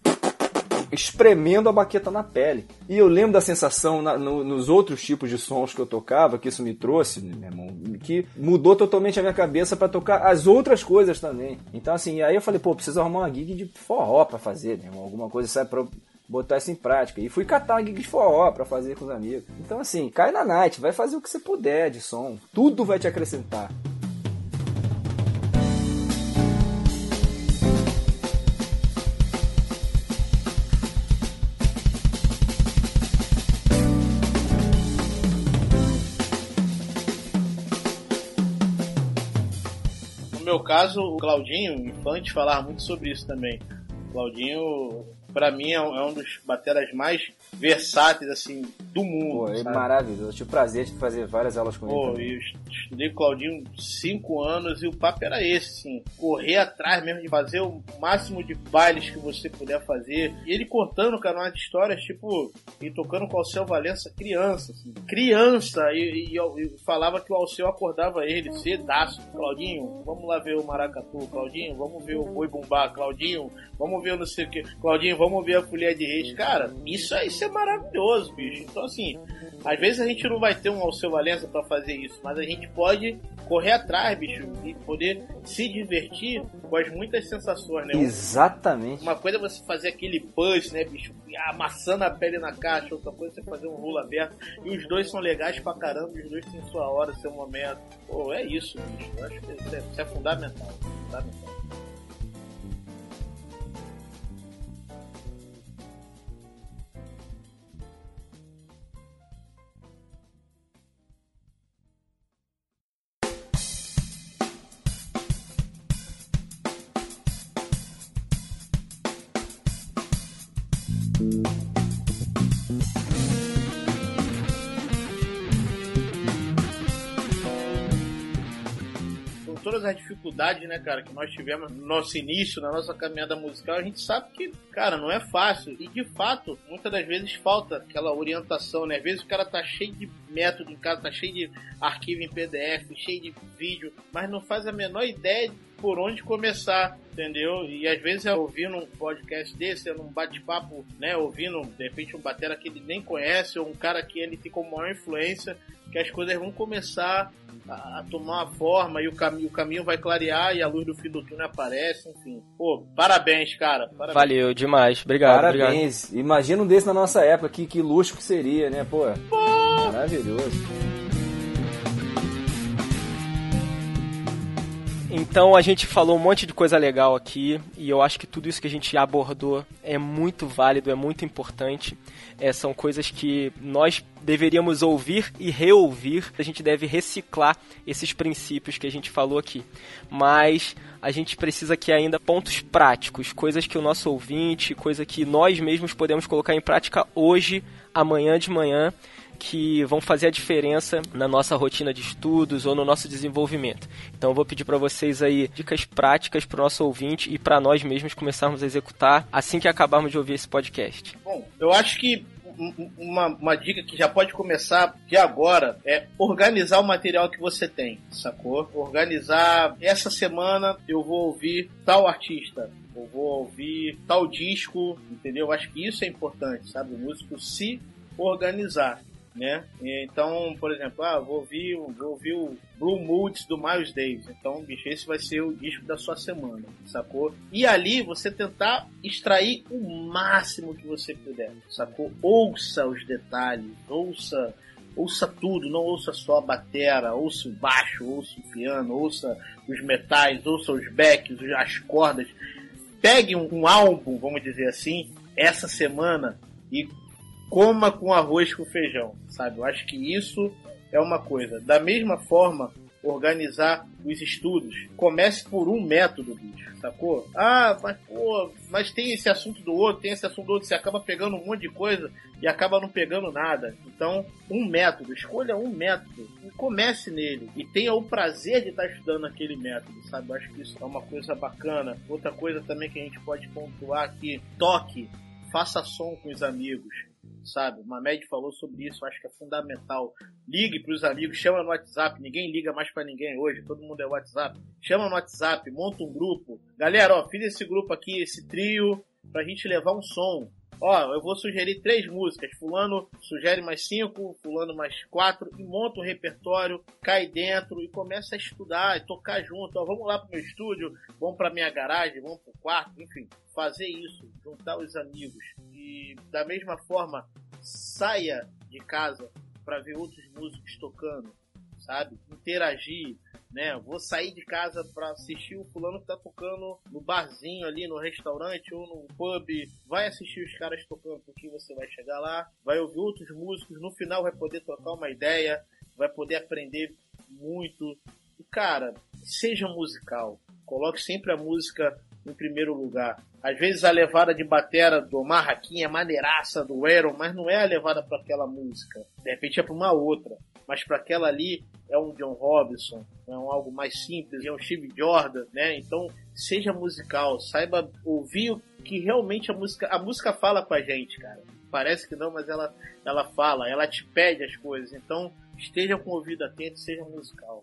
espremendo a baqueta na pele. E eu lembro da sensação na, no, nos outros tipos de sons que eu tocava, que isso me trouxe, meu irmão, que mudou totalmente a minha cabeça para tocar as outras coisas também. Então, assim, aí eu falei, pô, preciso arrumar uma gig de forró pra fazer, meu irmão, alguma coisa, sabe, pra botar isso em prática. E fui catar uma gig de forró pra fazer com os amigos. Então, assim, cai na night, vai fazer o que você puder de som. Tudo vai te acrescentar. Meu caso, o Claudinho, Infante, falava muito sobre isso também. O Claudinho, para mim, é um, é um dos bateras mais versáteis, assim, do mundo. Pô, é maravilhoso. Eu tive o prazer de fazer várias aulas com Pô, ele. Pô, eu estudei com o Claudinho cinco anos e o papo era esse, assim, correr atrás mesmo de fazer o máximo de bailes que você puder fazer. E ele contando, cara, umas histórias, tipo, e tocando com o Alceu Valença criança, assim, criança, e, e, e, falava que o Alceu acordava ele cedaço. Claudinho, vamos lá ver o Maracatu, Claudinho, vamos ver o Boi Bumbá, Claudinho, vamos ver o não sei o que, Claudinho, vamos ver a Folha de Reis. Cara, isso é, isso é maravilhoso, bicho. Então, assim, às vezes a gente não vai ter um Alceu Valença para fazer isso, mas a gente pode correr atrás, bicho, e poder se divertir com as muitas sensações, né? Exatamente. Uma coisa é você fazer aquele punch, né, bicho, amassando a pele na caixa, outra coisa é você fazer um rolo aberto. E os dois são legais pra caramba, os dois têm sua hora, seu momento. Pô, é isso, bicho. Eu acho que isso é, isso é fundamental. Fundamental. Todas as dificuldades, né, cara, que nós tivemos no nosso início, na nossa caminhada musical, a gente sabe que, cara, não é fácil. E de fato, muitas das vezes falta aquela orientação, né? Às vezes o cara tá cheio de método em casa, tá cheio de arquivo em PDF, cheio de vídeo, mas não faz a menor ideia por onde começar, entendeu? E às vezes é ouvindo um podcast desse, é num bate-papo, né? Ouvindo, de repente, um batera que ele nem conhece, ou um cara que ele tem como maior influência, que as coisas vão começar a, a tomar uma forma e o, cam o caminho vai clarear e a luz do fim do túnel aparece, enfim. Pô, parabéns, cara. Parabéns. Valeu demais. Obrigado. Parabéns. Obrigado. Imagina um desse na nossa época, que, que luxo que seria, né? Pô, Pô. maravilhoso. Então a gente falou um monte de coisa legal aqui e eu acho que tudo isso que a gente abordou é muito válido, é muito importante. É, são coisas que nós deveríamos ouvir e reouvir. A gente deve reciclar esses princípios que a gente falou aqui. Mas a gente precisa aqui ainda pontos práticos, coisas que o nosso ouvinte, coisa que nós mesmos podemos colocar em prática hoje, amanhã de manhã que vão fazer a diferença na nossa rotina de estudos ou no nosso desenvolvimento. Então eu vou pedir para vocês aí dicas práticas para o nosso ouvinte e para nós mesmos começarmos a executar assim que acabarmos de ouvir esse podcast. Bom, eu acho que uma, uma dica que já pode começar de agora é organizar o material que você tem, sacou? Organizar. Essa semana eu vou ouvir tal artista, eu vou ouvir tal disco, entendeu? Eu acho que isso é importante, sabe? O músico se organizar né? Então, por exemplo, ah, vou ouvir, vou ouvir o Blue Moods do Miles Davis. Então, bicho, esse vai ser o disco da sua semana, sacou? E ali você tentar extrair o máximo que você puder, sacou? Ouça os detalhes, ouça ouça tudo, não ouça só a batera, ouça o baixo, ouça o piano, ouça os metais, ouça os backs, as cordas. Pegue um, um álbum, vamos dizer assim, essa semana e coma com arroz com feijão, sabe? Eu acho que isso é uma coisa. Da mesma forma, organizar os estudos. Comece por um método, bicho, sacou? Ah, mas pô, mas tem esse assunto do outro, tem esse assunto do outro, você acaba pegando um monte de coisa e acaba não pegando nada. Então, um método, escolha um método e comece nele. E tenha o prazer de estar estudando aquele método, sabe? Eu acho que isso é uma coisa bacana. Outra coisa também que a gente pode pontuar aqui, toque, faça som com os amigos sabe? O Mamed falou sobre isso, acho que é fundamental. Ligue para os amigos, chama no WhatsApp, ninguém liga mais para ninguém hoje, todo mundo é WhatsApp. Chama no WhatsApp, monta um grupo. Galera, ó, fiz esse grupo aqui, esse trio, pra gente levar um som. Ó, eu vou sugerir três músicas. Fulano sugere mais cinco, fulano mais quatro, e monta um repertório, cai dentro e começa a estudar e tocar junto. Ó, vamos lá pro meu estúdio, vamos pra minha garagem, vamos pro quarto, enfim. Fazer isso, juntar os amigos. E da mesma forma, saia de casa para ver outros músicos tocando, sabe? Interagir, né? Vou sair de casa para assistir o fulano que tá tocando no barzinho ali, no restaurante ou no pub. Vai assistir os caras tocando, porque você vai chegar lá, vai ouvir outros músicos, no final vai poder trocar uma ideia, vai poder aprender muito. E cara, seja musical. Coloque sempre a música em primeiro lugar. Às vezes a levada de batera do Marraquinha é maneiraça do Aaron, mas não é a levada para aquela música. De repente é para uma outra. Mas para aquela ali é um John Robinson, é um algo mais simples, é um Steve Jordan, né? Então seja musical, saiba ouvir o que realmente a música, a música fala com a gente, cara. Parece que não, mas ela, ela fala, ela te pede as coisas. Então esteja com o ouvido atento, seja musical.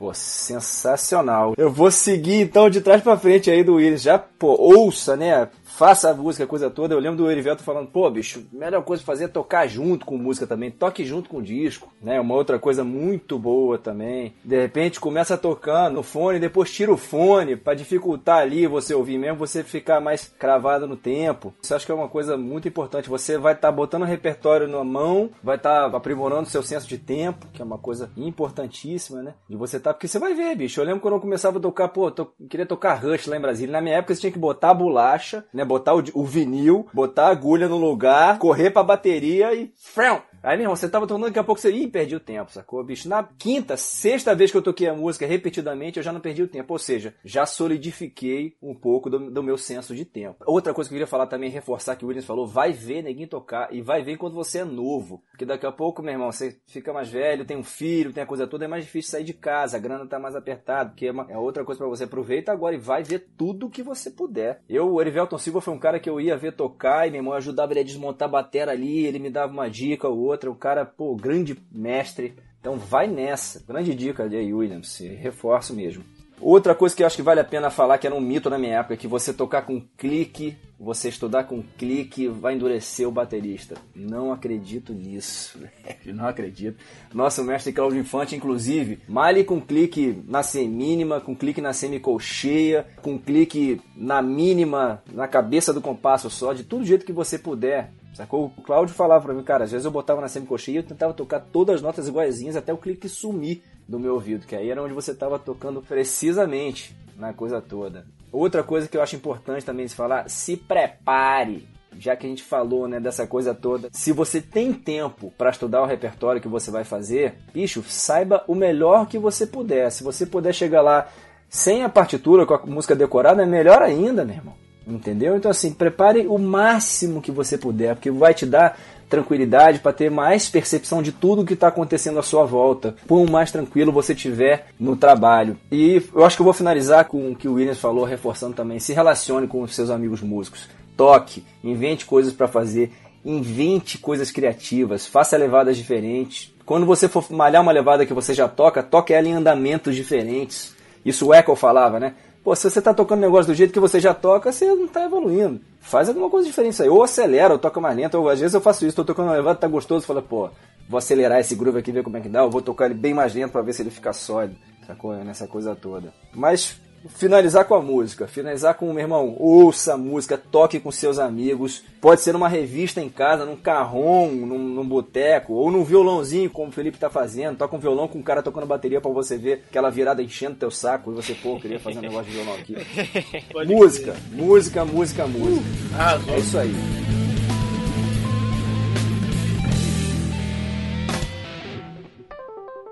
Pô, sensacional. Eu vou seguir então de trás para frente aí do Willis. Já, pô, ouça, né? Faça a música, coisa toda. Eu lembro do Erivelto falando, pô, bicho, melhor coisa fazer é tocar junto com música também. Toque junto com o disco, né? Uma outra coisa muito boa também. De repente começa tocando no fone, depois tira o fone para dificultar ali você ouvir mesmo, você ficar mais cravado no tempo. Isso acho que é uma coisa muito importante. Você vai estar tá botando o repertório na mão, vai estar tá aprimorando seu senso de tempo, que é uma coisa importantíssima, né? De você tá, porque você vai ver, bicho. Eu lembro quando eu começava a tocar, pô, to... queria tocar Rush lá em Brasília. Na minha época você tinha que botar a bolacha, né? Botar o, o vinil, botar a agulha no lugar, correr pra bateria e. Frão! Aí, meu irmão, você tava tocando, daqui a pouco você. Ih, perdi o tempo, sacou, bicho? Na quinta, sexta vez que eu toquei a música repetidamente, eu já não perdi o tempo. Ou seja, já solidifiquei um pouco do, do meu senso de tempo. Outra coisa que eu queria falar também, reforçar que o Williams falou: vai ver ninguém tocar e vai ver quando você é novo. Porque daqui a pouco, meu irmão, você fica mais velho, tem um filho, tem a coisa toda, é mais difícil sair de casa, a grana tá mais apertada, porque é, uma, é outra coisa para você. Aproveita agora e vai ver tudo que você puder. Eu, o Erivelton Silva foi um cara que eu ia ver tocar e meu irmão ajudava ele a desmontar a bateria ali, ele me dava uma dica ou outra, um cara, pô, grande mestre. Então vai nessa. Grande dica de Williams, reforço mesmo. Outra coisa que eu acho que vale a pena falar, que era um mito na minha época, que você tocar com clique, você estudar com clique, vai endurecer o baterista. Não acredito nisso. Não acredito. Nosso mestre Claudio Infante, inclusive, male com clique na semínima, com clique na semicolcheia, com clique na mínima, na cabeça do compasso só, de todo jeito que você puder. Sacou? O Cláudio falava pra mim, cara, às vezes eu botava na semicocheia e eu tentava tocar todas as notas iguaizinhas até o clique sumir do meu ouvido, que aí era onde você estava tocando precisamente na coisa toda. Outra coisa que eu acho importante também se falar, se prepare. Já que a gente falou, né, dessa coisa toda, se você tem tempo para estudar o repertório que você vai fazer, bicho, saiba o melhor que você puder. Se você puder chegar lá sem a partitura, com a música decorada, é melhor ainda, meu irmão. Entendeu? Então, assim, prepare o máximo que você puder, porque vai te dar tranquilidade para ter mais percepção de tudo que está acontecendo à sua volta. Quão mais tranquilo você tiver no trabalho. E eu acho que eu vou finalizar com o que o Williams falou, reforçando também: se relacione com os seus amigos músicos. Toque, invente coisas para fazer, invente coisas criativas, faça levadas diferentes. Quando você for malhar uma levada que você já toca, toque ela em andamentos diferentes. Isso o Echo falava, né? Pô, se você tá tocando negócio do jeito que você já toca, você não tá evoluindo. Faz alguma coisa diferente aí. Ou acelera, ou toca mais lento. Ou às vezes eu faço isso, tô tocando uma levada, tá gostoso, fala, pô, vou acelerar esse groove aqui, ver como é que dá. Ou vou tocar ele bem mais lento para ver se ele fica sólido. Sacou? Nessa coisa toda. Mas finalizar com a música, finalizar com o meu irmão, ouça a música, toque com seus amigos, pode ser numa revista em casa, num carrom, num, num boteco, ou num violãozinho, como o Felipe tá fazendo, toca um violão com um cara tocando bateria para você ver aquela virada enchendo teu saco e você, pô, queria fazer um negócio de violão aqui. música, música, música, música. Uh, é isso aí.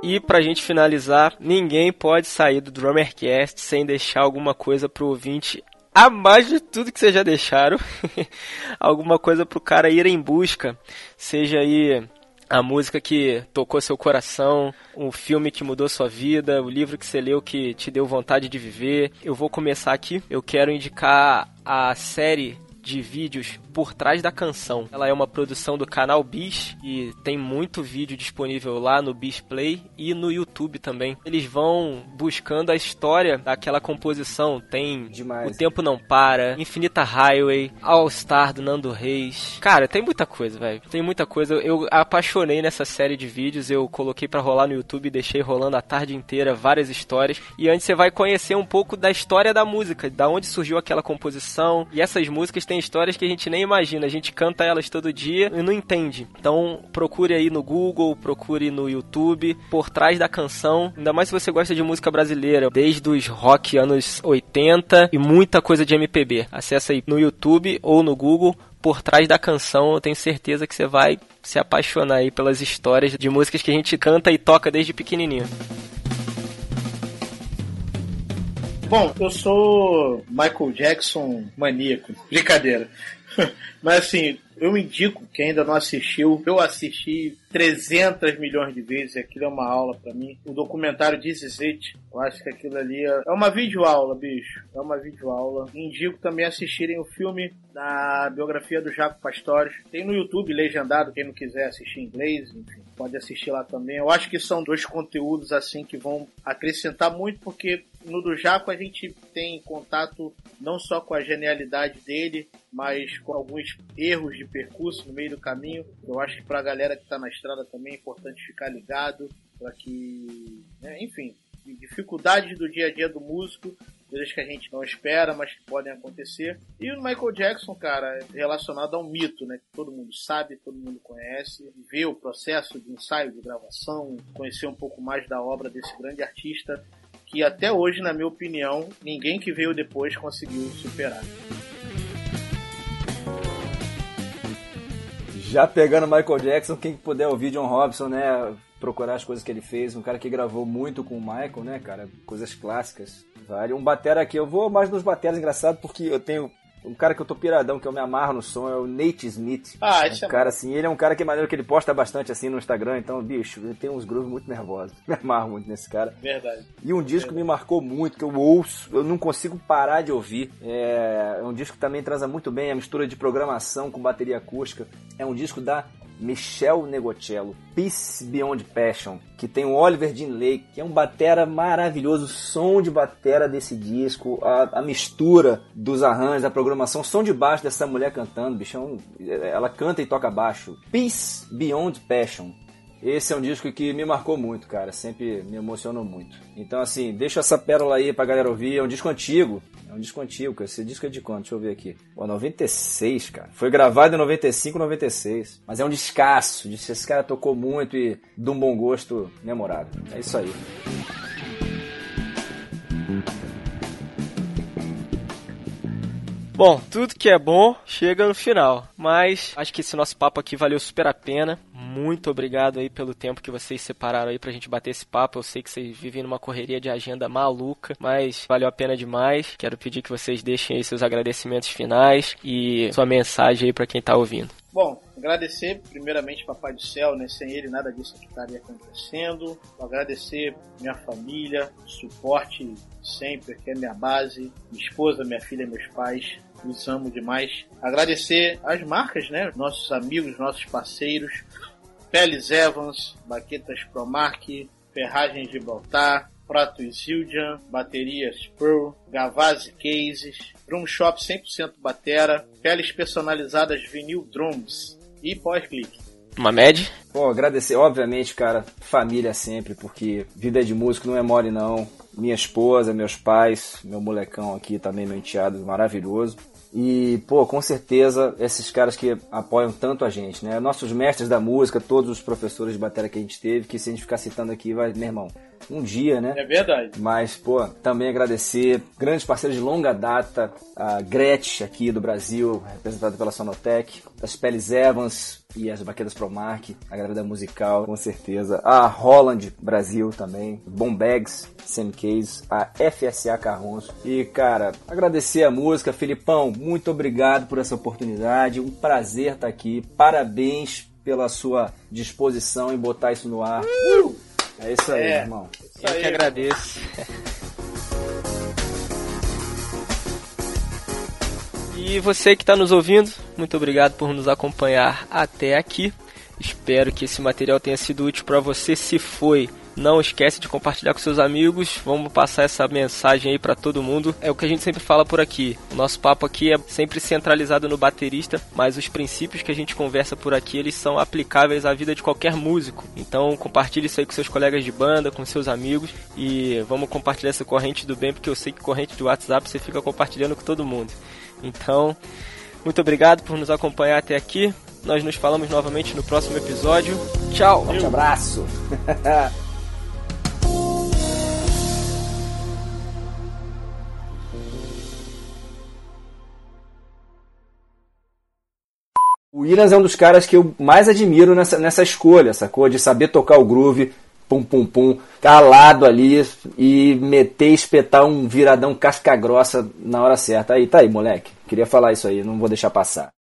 E pra gente finalizar, ninguém pode sair do Drummercast sem deixar alguma coisa pro ouvinte a mais de tudo que vocês já deixaram, alguma coisa pro cara ir em busca, seja aí a música que tocou seu coração, um filme que mudou sua vida, o livro que você leu que te deu vontade de viver. Eu vou começar aqui. Eu quero indicar a série de vídeos por trás da canção. Ela é uma produção do canal Bis e tem muito vídeo disponível lá no Bis Play e no YouTube também. Eles vão buscando a história daquela composição. Tem Demais. O Tempo Não Para, Infinita Highway, All Star do Nando Reis. Cara, tem muita coisa, velho. Tem muita coisa. Eu apaixonei nessa série de vídeos. Eu coloquei para rolar no YouTube e deixei rolando a tarde inteira várias histórias. E antes você vai conhecer um pouco da história da música, da onde surgiu aquela composição. E essas músicas têm histórias que a gente nem imagina. A gente canta elas todo dia e não entende. Então procure aí no Google, procure no YouTube, por trás da canção. Ainda mais se você gosta de música brasileira, desde os rock anos 80 e muita coisa de MPB. Acesse aí no YouTube ou no Google por trás da canção, eu tenho certeza que você vai se apaixonar aí pelas histórias de músicas que a gente canta e toca desde pequenininho. Bom, eu sou Michael Jackson maníaco. Brincadeira. Mas assim, eu indico, quem ainda não assistiu, eu assisti 300 milhões de vezes, aquilo é uma aula para mim. O documentário This Is It, eu acho que aquilo ali é, é uma videoaula, bicho. É uma videoaula. Indico também assistirem o filme da biografia do Jaco Pastores. Tem no YouTube legendado, quem não quiser assistir em inglês, enfim, pode assistir lá também. Eu acho que são dois conteúdos assim que vão acrescentar muito, porque no do Jaco a gente tem contato não só com a genialidade dele, mas com alguns erros de percurso no meio do caminho. Eu acho que para a galera que está na estrada também é importante ficar ligado para que, né, enfim, dificuldades do dia a dia do músico, coisas que a gente não espera, mas que podem acontecer. E o Michael Jackson, cara, é relacionado a um mito, né? Que todo mundo sabe, todo mundo conhece, vê o processo de ensaio, de gravação, conhecer um pouco mais da obra desse grande artista que até hoje, na minha opinião, ninguém que veio depois conseguiu superar. Já pegando Michael Jackson, quem puder ouvir John Robson, né? Procurar as coisas que ele fez. Um cara que gravou muito com o Michael, né, cara? Coisas clássicas. Vale. Um batera aqui. Eu vou mais nos bateras engraçado porque eu tenho um cara que eu tô piradão, que eu me amarro no som, é o Nate Smith. Ah, esse um é cara assim, ele é um cara que é maneiro que ele posta bastante assim no Instagram, então, bicho, ele tem uns grooves muito nervosos. Me amarro muito nesse cara. Verdade. E um disco que me marcou muito, que eu ouço, eu não consigo parar de ouvir. É, é um disco que também transa muito bem a mistura de programação com bateria acústica. É um disco da Michel Negocello, Peace Beyond Passion, que tem o Oliver Lake, que é um batera maravilhoso, o som de batera desse disco, a, a, mistura dos arranjos, a programação, o som de baixo dessa mulher cantando, bichão, ela canta e toca baixo. Peace Beyond Passion. Esse é um disco que me marcou muito, cara. Sempre me emocionou muito. Então, assim, deixa essa pérola aí pra galera ouvir. É um disco antigo. É um disco antigo. Esse disco é de quanto? Deixa eu ver aqui. Pô, 96, cara. Foi gravado em 95, 96. Mas é um descasso. Esse cara tocou muito e de um bom gosto memorável. É isso aí. Bom, tudo que é bom chega no final, mas acho que esse nosso papo aqui valeu super a pena muito obrigado aí pelo tempo que vocês separaram aí pra gente bater esse papo. Eu sei que vocês vivem numa correria de agenda maluca, mas valeu a pena demais. Quero pedir que vocês deixem aí seus agradecimentos finais e sua mensagem aí para quem tá ouvindo. Bom, agradecer primeiramente Papai do Céu, né? Sem ele nada disso estaria acontecendo. Agradecer minha família, suporte sempre, que é minha base, minha esposa, minha filha, meus pais. Os amo demais. Agradecer as marcas, né? Nossos amigos, nossos parceiros, Peles Evans, Baquetas Promark, Ferragens de Baltar, Prato Zildjian, Baterias Pearl, Gavazzi Cases, Drum Shop 100% Batera, Peles Personalizadas Vinil Drums e Pós-Clique. Uma média? Pô, agradecer, obviamente, cara, família sempre, porque vida de músico não é mole não. Minha esposa, meus pais, meu molecão aqui também, meu enteado maravilhoso. E, pô, com certeza, esses caras que apoiam tanto a gente, né? Nossos mestres da música, todos os professores de bateria que a gente teve, que se a gente ficar citando aqui, vai, meu irmão, um dia, né? É verdade. Mas, pô, também agradecer grandes parceiros de longa data, a Gretchen aqui do Brasil, representada pela Sonotec, as Peles Evans e as Baquedas Promark, a galera da musical, com certeza. A Holland Brasil também, Bombags, Sam Case, a FSA Carronso. E, cara, agradecer a música. Felipão, muito obrigado por essa oportunidade. Um prazer estar aqui. Parabéns pela sua disposição em botar isso no ar. Uh! É isso aí, é, irmão. Isso Eu aí, que agradeço. E você que está nos ouvindo, muito obrigado por nos acompanhar até aqui. Espero que esse material tenha sido útil para você. Se foi, não esquece de compartilhar com seus amigos. Vamos passar essa mensagem aí para todo mundo. É o que a gente sempre fala por aqui. O nosso papo aqui é sempre centralizado no baterista, mas os princípios que a gente conversa por aqui, eles são aplicáveis à vida de qualquer músico. Então, compartilhe isso aí com seus colegas de banda, com seus amigos e vamos compartilhar essa corrente do bem, porque eu sei que corrente de WhatsApp você fica compartilhando com todo mundo. Então, muito obrigado por nos acompanhar até aqui. Nós nos falamos novamente no próximo episódio. Tchau. Um abraço. O Iras é um dos caras que eu mais admiro nessa, nessa escolha, sacou? De saber tocar o groove, pum pum pum, calado ali e meter, espetar um viradão casca grossa na hora certa. Aí, tá aí, moleque. Queria falar isso aí, não vou deixar passar.